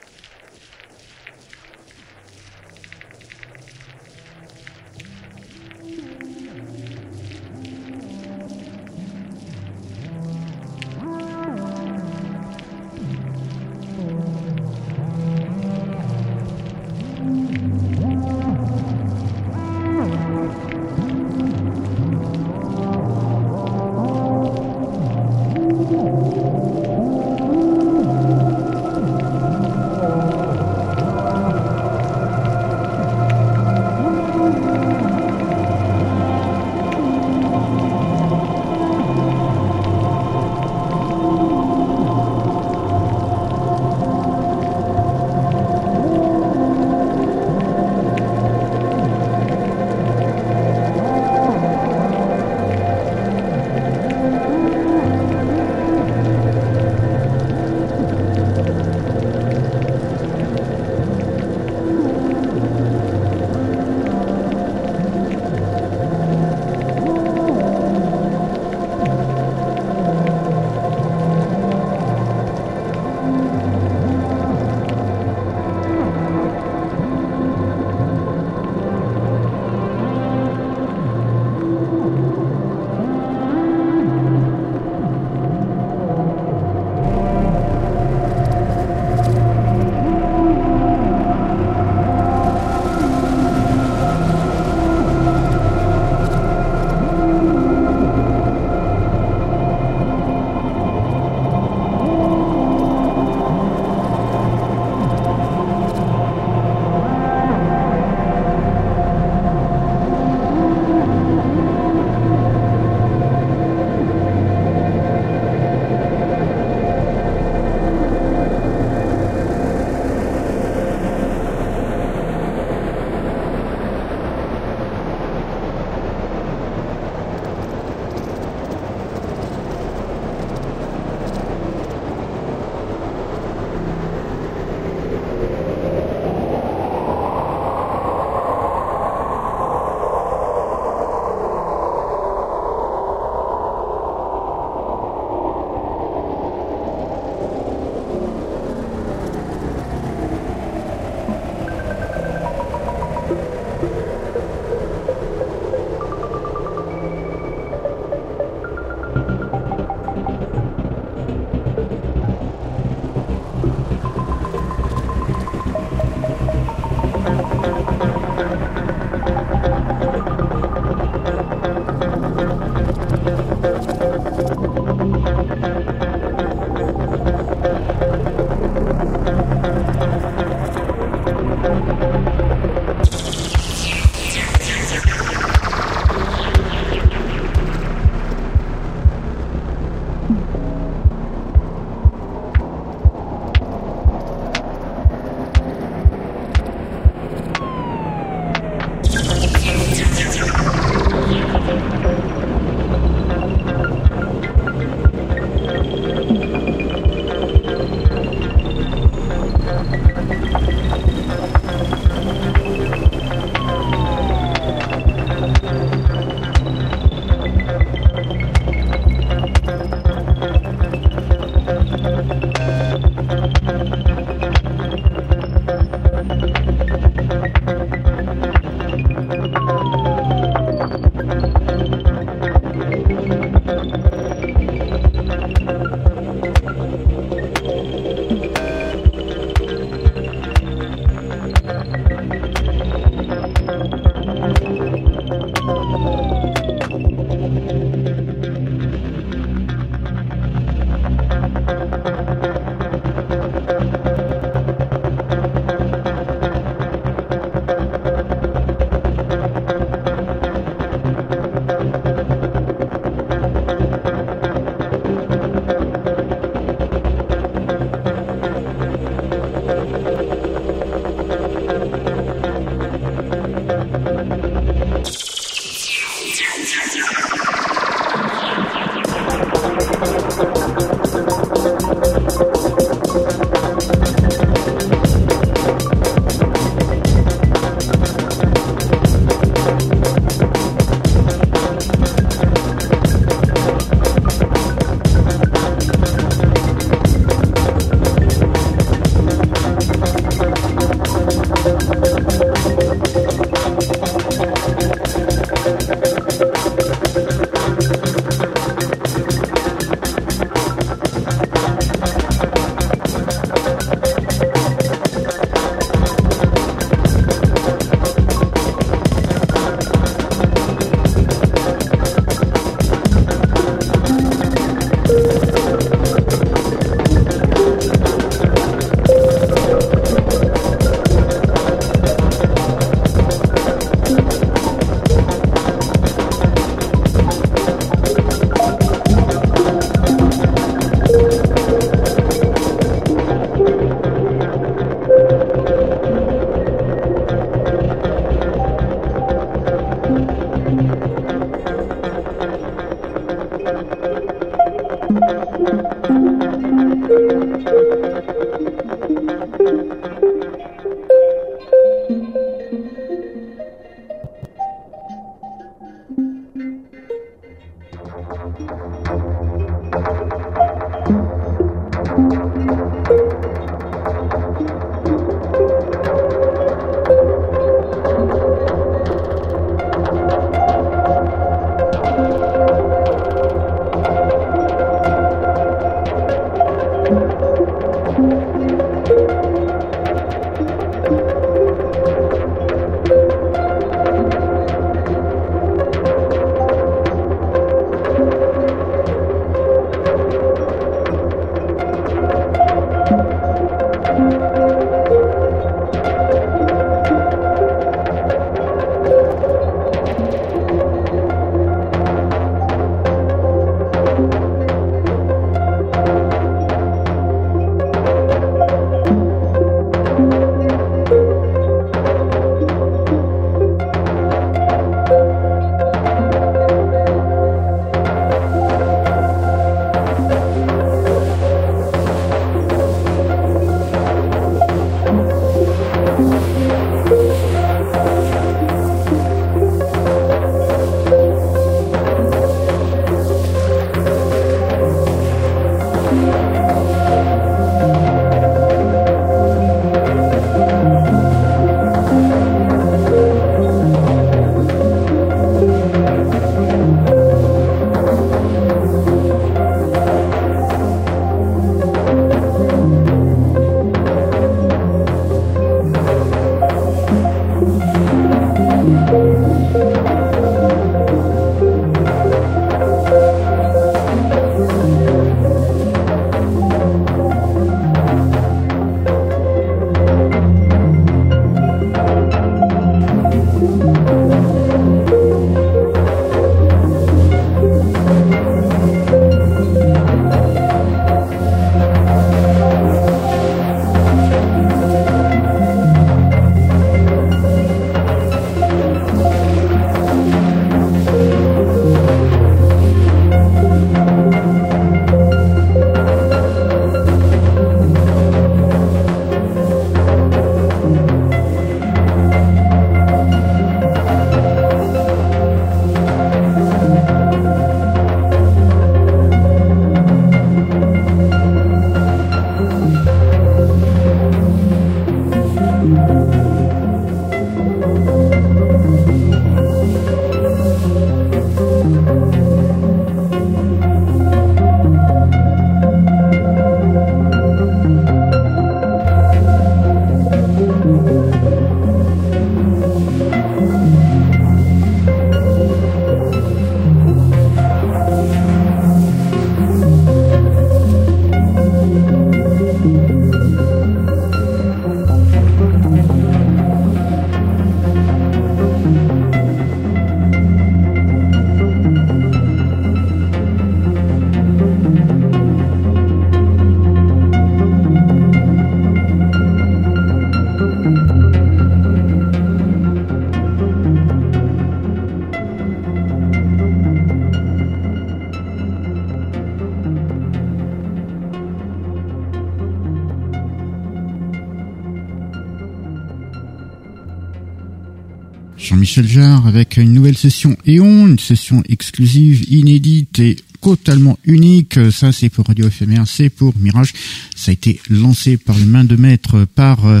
Jean-Michel Jarre avec une nouvelle session Eon, une session exclusive, inédite et totalement unique. Ça, c'est pour Radio Éphémère, c'est pour Mirage. Ça a été lancé par les mains de maître par euh,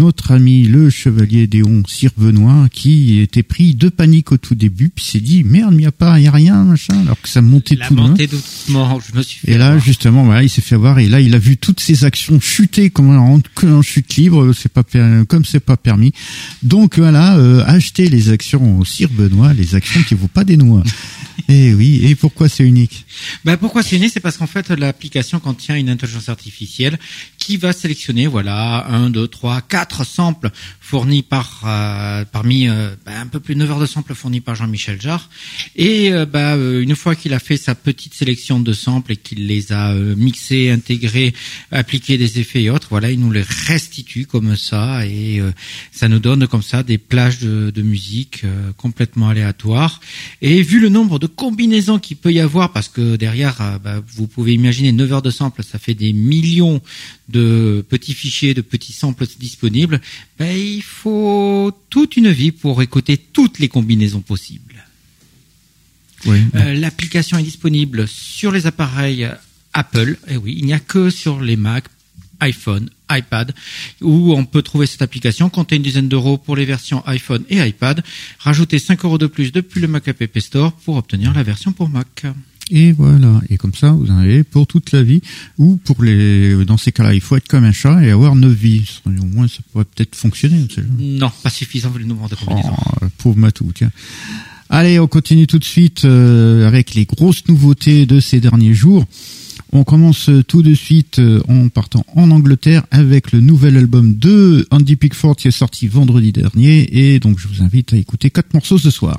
notre ami le chevalier Déon Sir Benoît qui était pris de panique au tout début puis s'est dit merde, il n'y a pas, il y a rien, machin, alors que ça montait La tout loin. doucement, je me suis fait Et là, justement, voilà, il s'est fait avoir et là, il a vu toutes ses actions chuter comme en, chute libre, c'est pas comme c'est pas permis. Donc voilà, euh, achetez les actions au Sir Benoît, les actions qui vaut pas des noix. et oui, et pourquoi c'est unique Ben pourquoi c'est unique? C'est parce qu'en fait l'application contient une intelligence artificielle qui va sélectionner voilà un, deux, trois, quatre samples fournis par euh, parmi euh, ben, un peu plus de 9 heures de samples fournis par Jean-Michel Jarre. Et euh, ben, euh, une fois qu'il a fait sa petite sélection de samples et qu'il les a mixés, intégrés, appliqués des effets et autres, voilà, il nous les restitue comme ça et ça nous donne comme ça des plages de, de musique complètement aléatoires. Et vu le nombre de combinaisons qu'il peut y avoir, parce que derrière, euh, bah, vous pouvez imaginer 9 heures de samples, ça fait des millions de petits fichiers, de petits samples disponibles, bah, il faut toute une vie pour écouter toutes les combinaisons possibles. Oui. Euh, L'application est disponible sur les appareils Apple, et oui, il n'y a que sur les Mac, iPhone, iPad, où on peut trouver cette application, compter une dizaine d'euros pour les versions iPhone et iPad, rajouter 5 euros de plus depuis le Mac App Store pour obtenir la version pour Mac. Et voilà. Et comme ça, vous en avez pour toute la vie. Ou pour les, dans ces cas-là, il faut être comme un chat et avoir neuf vies. Au moins, ça pourrait peut-être fonctionner. Non, pas suffisant vu le nombre de combinaisons. Oh, pauvre Matou, tiens. Allez, on continue tout de suite euh, avec les grosses nouveautés de ces derniers jours. On commence tout de suite euh, en partant en Angleterre avec le nouvel album de Andy Pickford qui est sorti vendredi dernier. Et donc, je vous invite à écouter quatre morceaux ce soir.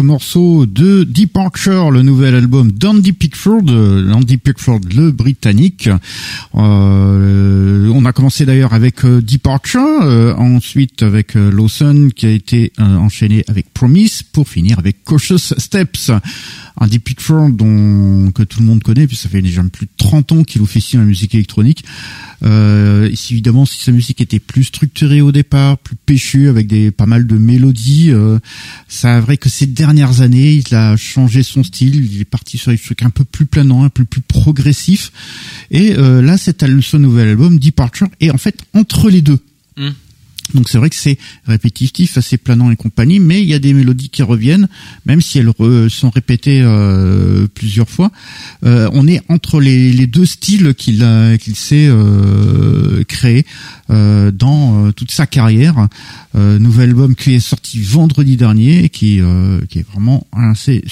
Quatre morceaux de Departure, le nouvel album d'Andy Pickford, euh, Andy Pickford, le britannique. Euh, on a commencé d'ailleurs avec euh, Departure, euh, ensuite avec Lawson qui a été enchaîné avec Promise, pour finir avec Cautious Steps. Andy Pickford, dont, que tout le monde connaît, puis ça fait déjà plus de 30 ans qu'il officie dans la musique électronique. Euh, évidemment, si sa musique était plus structurée au départ, plus péchue, avec des pas mal de mélodies, euh, c'est vrai que ces dernières années, il a changé son style, il est parti sur des trucs un peu plus planants, un peu plus progressifs. Et euh, là, c'est ce nouvel album, Departure, est en fait entre les deux. Mmh. Donc c'est vrai que c'est répétitif, assez planant et compagnie, mais il y a des mélodies qui reviennent, même si elles sont répétées euh, plusieurs fois. Euh, on est entre les, deux styles qu'il s'est euh, créé euh, dans toute sa carrière. nouvel album qui est sorti vendredi dernier, qui qui est vraiment assez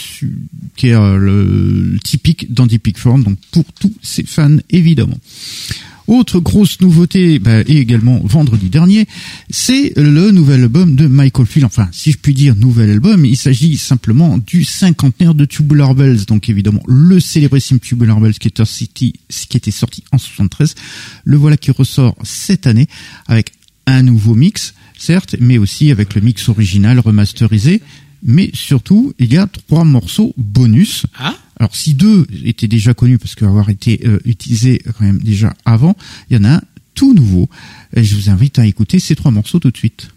qui est le, typique d'Andy Pickford, donc pour tous ses fans évidemment. Autre grosse nouveauté, bah, et également vendredi dernier, c'est le nouvel album de Michael Field. Enfin, si je puis dire nouvel album, il s'agit simplement du cinquantenaire de Tubular Bells. Donc évidemment, le célébrissime Tubular Bells qui était, sorti, qui était sorti en 73. Le voilà qui ressort cette année avec un nouveau mix, certes, mais aussi avec le mix original remasterisé. Mais surtout, il y a trois morceaux bonus. Ah alors si deux étaient déjà connus parce qu'avoir été euh, utilisés quand même déjà avant, il y en a un tout nouveau. Je vous invite à écouter ces trois morceaux tout de suite.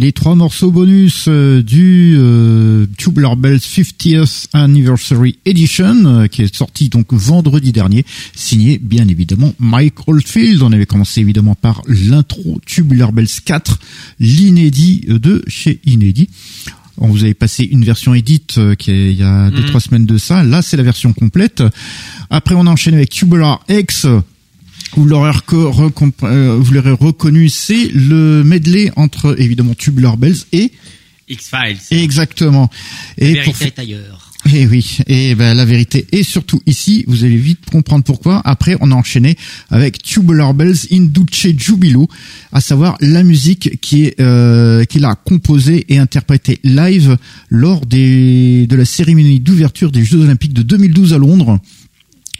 Les trois morceaux bonus euh, du euh, Tubular Bells 50th Anniversary Edition euh, qui est sorti donc vendredi dernier, signé bien évidemment Mike Oldfield. On avait commencé évidemment par l'intro Tubular Bells 4, l'inédit de chez Inédit. On vous avait passé une version édite euh, qui est il y a deux Mhm. trois semaines de ça. Là, c'est la version complète. Après, on a enchaîné avec Tubular X. Vous l'aurez euh, vous l'aurez reconnu, c'est le medley entre évidemment Tubular Bells et X-Files. exactement. La Et vérité pour, est ailleurs. et oui, et ben la vérité est surtout ici. Vous allez vite comprendre pourquoi. Après, on a enchaîné avec Tubular Bells in Duce Jubilo, à savoir la musique qui est euh, qu'il a composée et interprétée live lors des de la cérémonie d'ouverture des Jeux Olympiques de 2012 à Londres.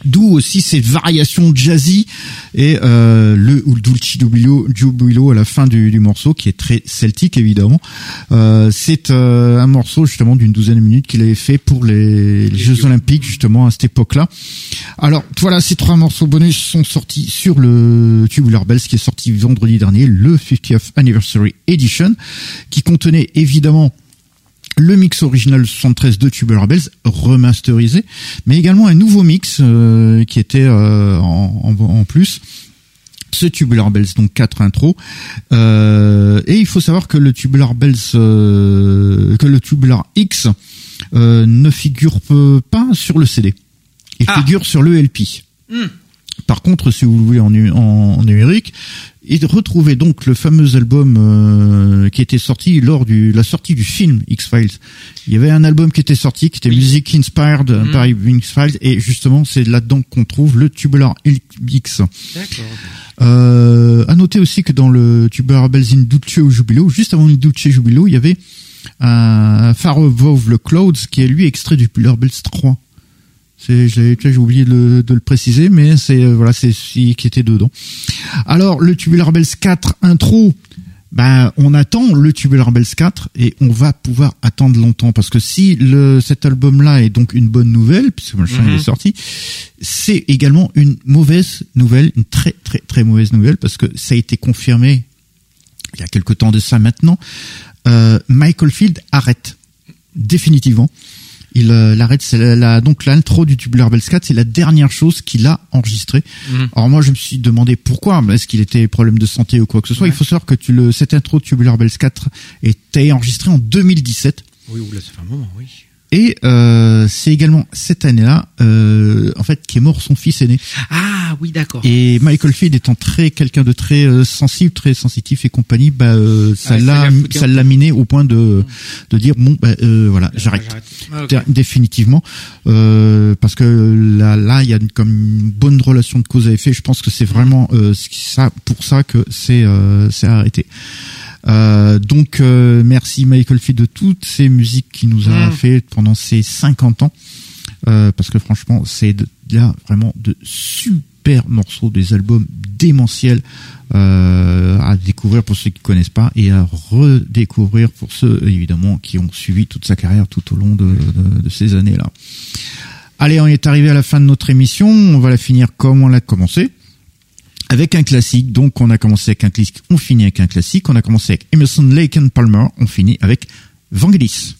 D'où aussi ces variations jazzy et euh, le Dulci Jubilo, Jubilo à la fin du, du morceau qui est très celtique évidemment. Euh, c'est euh, un morceau justement d'une douzaine de minutes qu'il avait fait pour les, les Jeux Olympiques justement à cette époque-là. Alors voilà, ces trois morceaux bonus sont sortis sur le Tubular Bells qui est sorti vendredi dernier, le 50th Anniversary Edition, qui contenait évidemment le mix original 73 de Tubular Bells remasterisé, mais également un nouveau mix euh, qui était euh, en, en- en plus. Ce Tubular Bells, donc quatre intros. Euh, et il faut savoir que le Tubular Bells, que le Tubular X ne figure pas sur le CD. Il Ah. figure sur le LP. Hmm. Par contre, si vous le voulez en, nu- en, en numérique, et de retrouver donc le fameux album euh, qui était sorti lors de la sortie du film X-Files. Il y avait un album qui était sorti, qui était Music Inspired Mhm. par X-Files, et justement, c'est là-dedans qu'on trouve le Tubular X. D'accord. Euh, à noter aussi que dans le Tubular Bells in Duce Jubilo, juste avant le Duce Jubilo, il y avait un Far Above the Clouds qui est lui extrait du Tubular Bells 3. C'est, j'ai, j'ai oublié de le, de le préciser, mais c'est euh, voilà, c'est celui qui était dedans. Alors le Tubular Bells 4 intro, ben on attend le Tubular Bells 4 et on va pouvoir attendre longtemps parce que si le cet album-là est donc une bonne nouvelle puisque le machin Mhm. il est sorti, c'est également une mauvaise nouvelle, une très très très mauvaise nouvelle parce que ça a été confirmé il y a quelque temps de ça maintenant. Euh, Michael Field arrête définitivement. Il euh, l'arrête, c'est la, la- donc l'intro du Tubular Bells 4, c'est la dernière chose qu'il a enregistrée. Mhm. Alors moi, je me suis demandé pourquoi. Est-ce qu'il était problème de santé ou quoi que ce soit? Ouais. Il faut savoir que tu le, cette intro Tubular Bells 4 était enregistrée en 2017. Oui, oula, ça fait un moment, oui. Et euh, c'est également cette année-là, euh, en fait, qu'est mort son fils aîné. Ah, oui, d'accord. Et Michael Field étant très quelqu'un de très euh, sensible, très sensitif et compagnie, bah euh, ça Ah, ça l'a ça l'a miné au point de de dire bon bah euh, voilà j'arrête Ah, ok. Dé- définitivement euh, parce que là là il y a une, comme une bonne relation de cause à effet. Je pense que c'est vraiment euh, ce qui- ça pour ça que c'est euh, c'est arrêté. Euh, donc euh, merci Michael Field de toutes ces musiques qu'il nous a Mm. fait pendant ces 50 ans. Euh, parce que franchement, c'est là vraiment de super morceaux, des albums démentiels euh, à découvrir pour ceux qui connaissent pas et à redécouvrir pour ceux évidemment qui ont suivi toute sa carrière tout au long de, de- de ces années-là. Allez, on est arrivé à la fin de notre émission. On va la finir comme on l'a commencé. Avec un classique, donc on a commencé avec un classique, on finit avec un classique. On a commencé avec Emerson, Lake and Palmer, on finit avec Vangelis.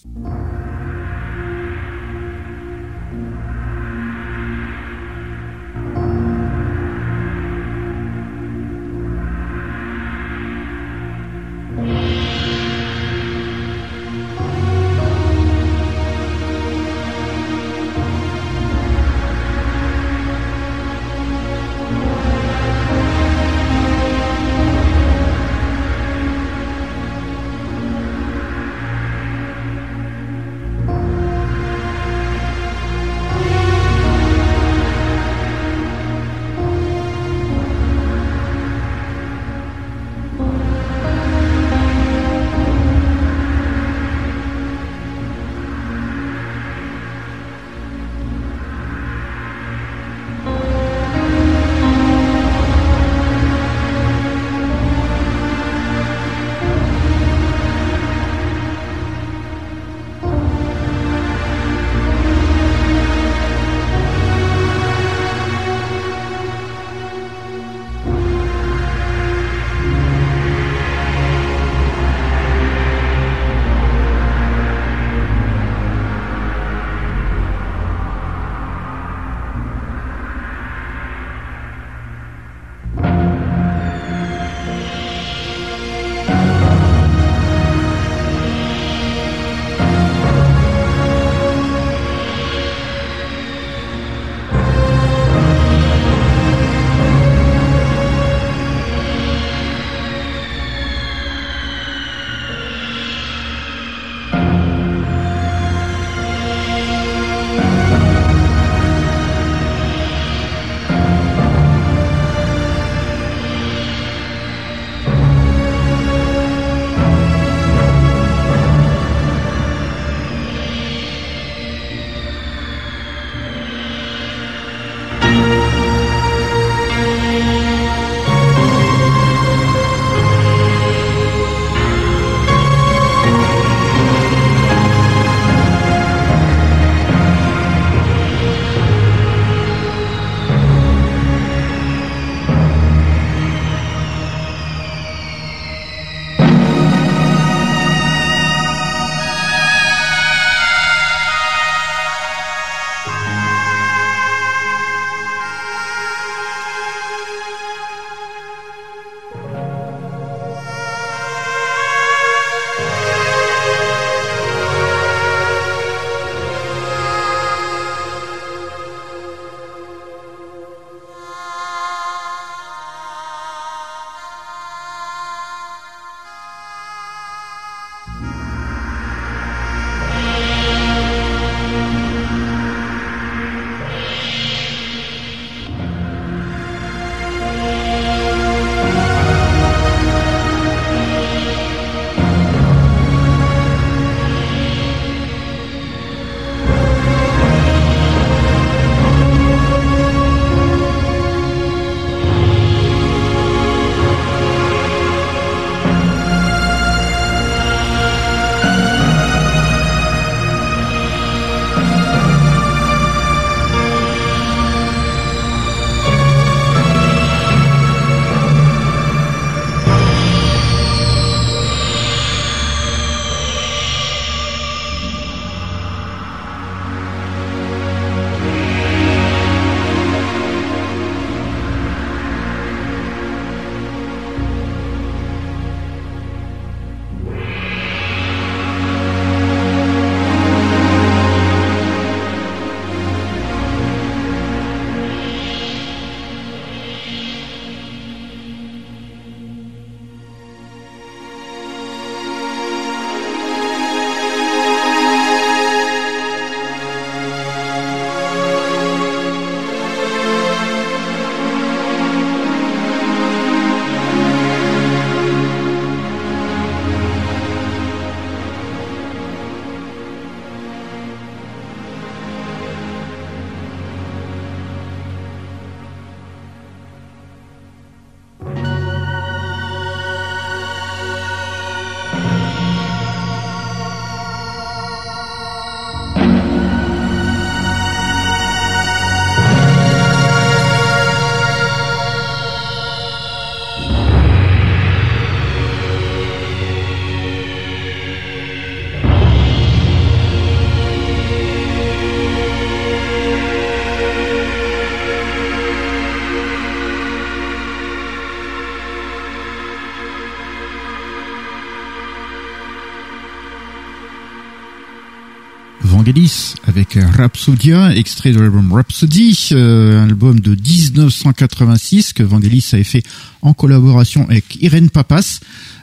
Avec Rhapsodia, extrait de l'album Rhapsody, euh, un album de 1986 que Vangelis avait fait en collaboration avec Irene Papas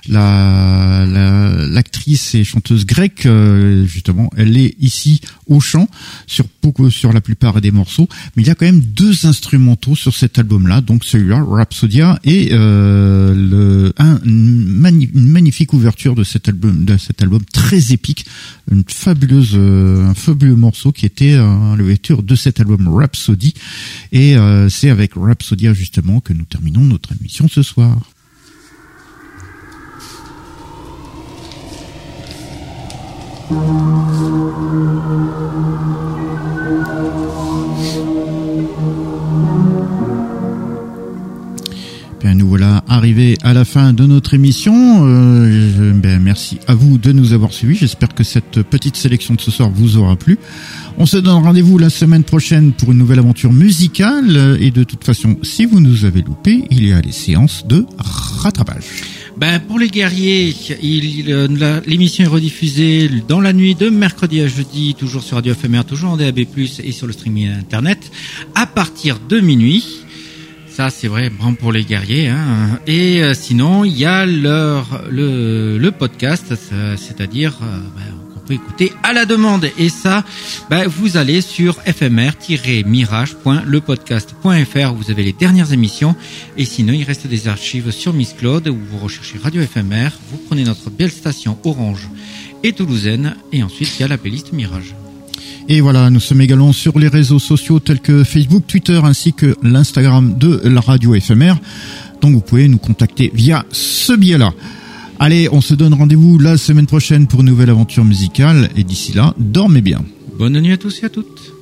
la l'actrice et chanteuse grecque euh, justement elle est ici au chant sur sur la plupart des morceaux mais il y a quand même deux instrumentaux sur cet album là donc celui-là Rhapsodia et euh, le un, une, magnifique ouverture de cet album de cet album très épique une fabuleuse euh, un fabuleux morceau qui était euh, l'ouverture de cet album Rhapsody et c'est avec Rhapsodia justement que nous terminons notre émission ce soir. Bien, nous voilà arrivés à la fin de notre émission. Euh, ben, merci à vous de nous avoir suivis. J'espère que cette petite sélection de ce soir vous aura plu. On se donne rendez-vous la semaine prochaine pour une nouvelle aventure musicale. Et de toute façon, si vous nous avez loupé, il y a les séances de rattrapage. Ben pour les guerriers, euh, l'émission est rediffusée dans la nuit de mercredi à jeudi, toujours sur Radio FMR, toujours en DAB+ et sur le streaming internet, à partir de minuit. Ça, c'est vrai, bon pour les guerriers. Hein. Et euh, sinon, il y a leur, le, le podcast, c'est-à-dire euh, ben, écouter à la demande. Et ça, bah, vous allez sur fmr-mirage.lepodcast.fr. Vous avez les dernières émissions. Et sinon, il reste des archives sur Miss Claude où vous recherchez Radio FMR. Vous prenez notre belle station Orange et Toulousaine. Et ensuite, il y a la playlist Mirage. Et voilà, nous sommes également sur les réseaux sociaux tels que Facebook, Twitter ainsi que l'Instagram de la radio FMR. Donc vous pouvez nous contacter via ce biais-là. Allez, on se donne rendez-vous la semaine prochaine pour une nouvelle aventure musicale. Et d'ici là, dormez bien. Bonne nuit à tous et à toutes.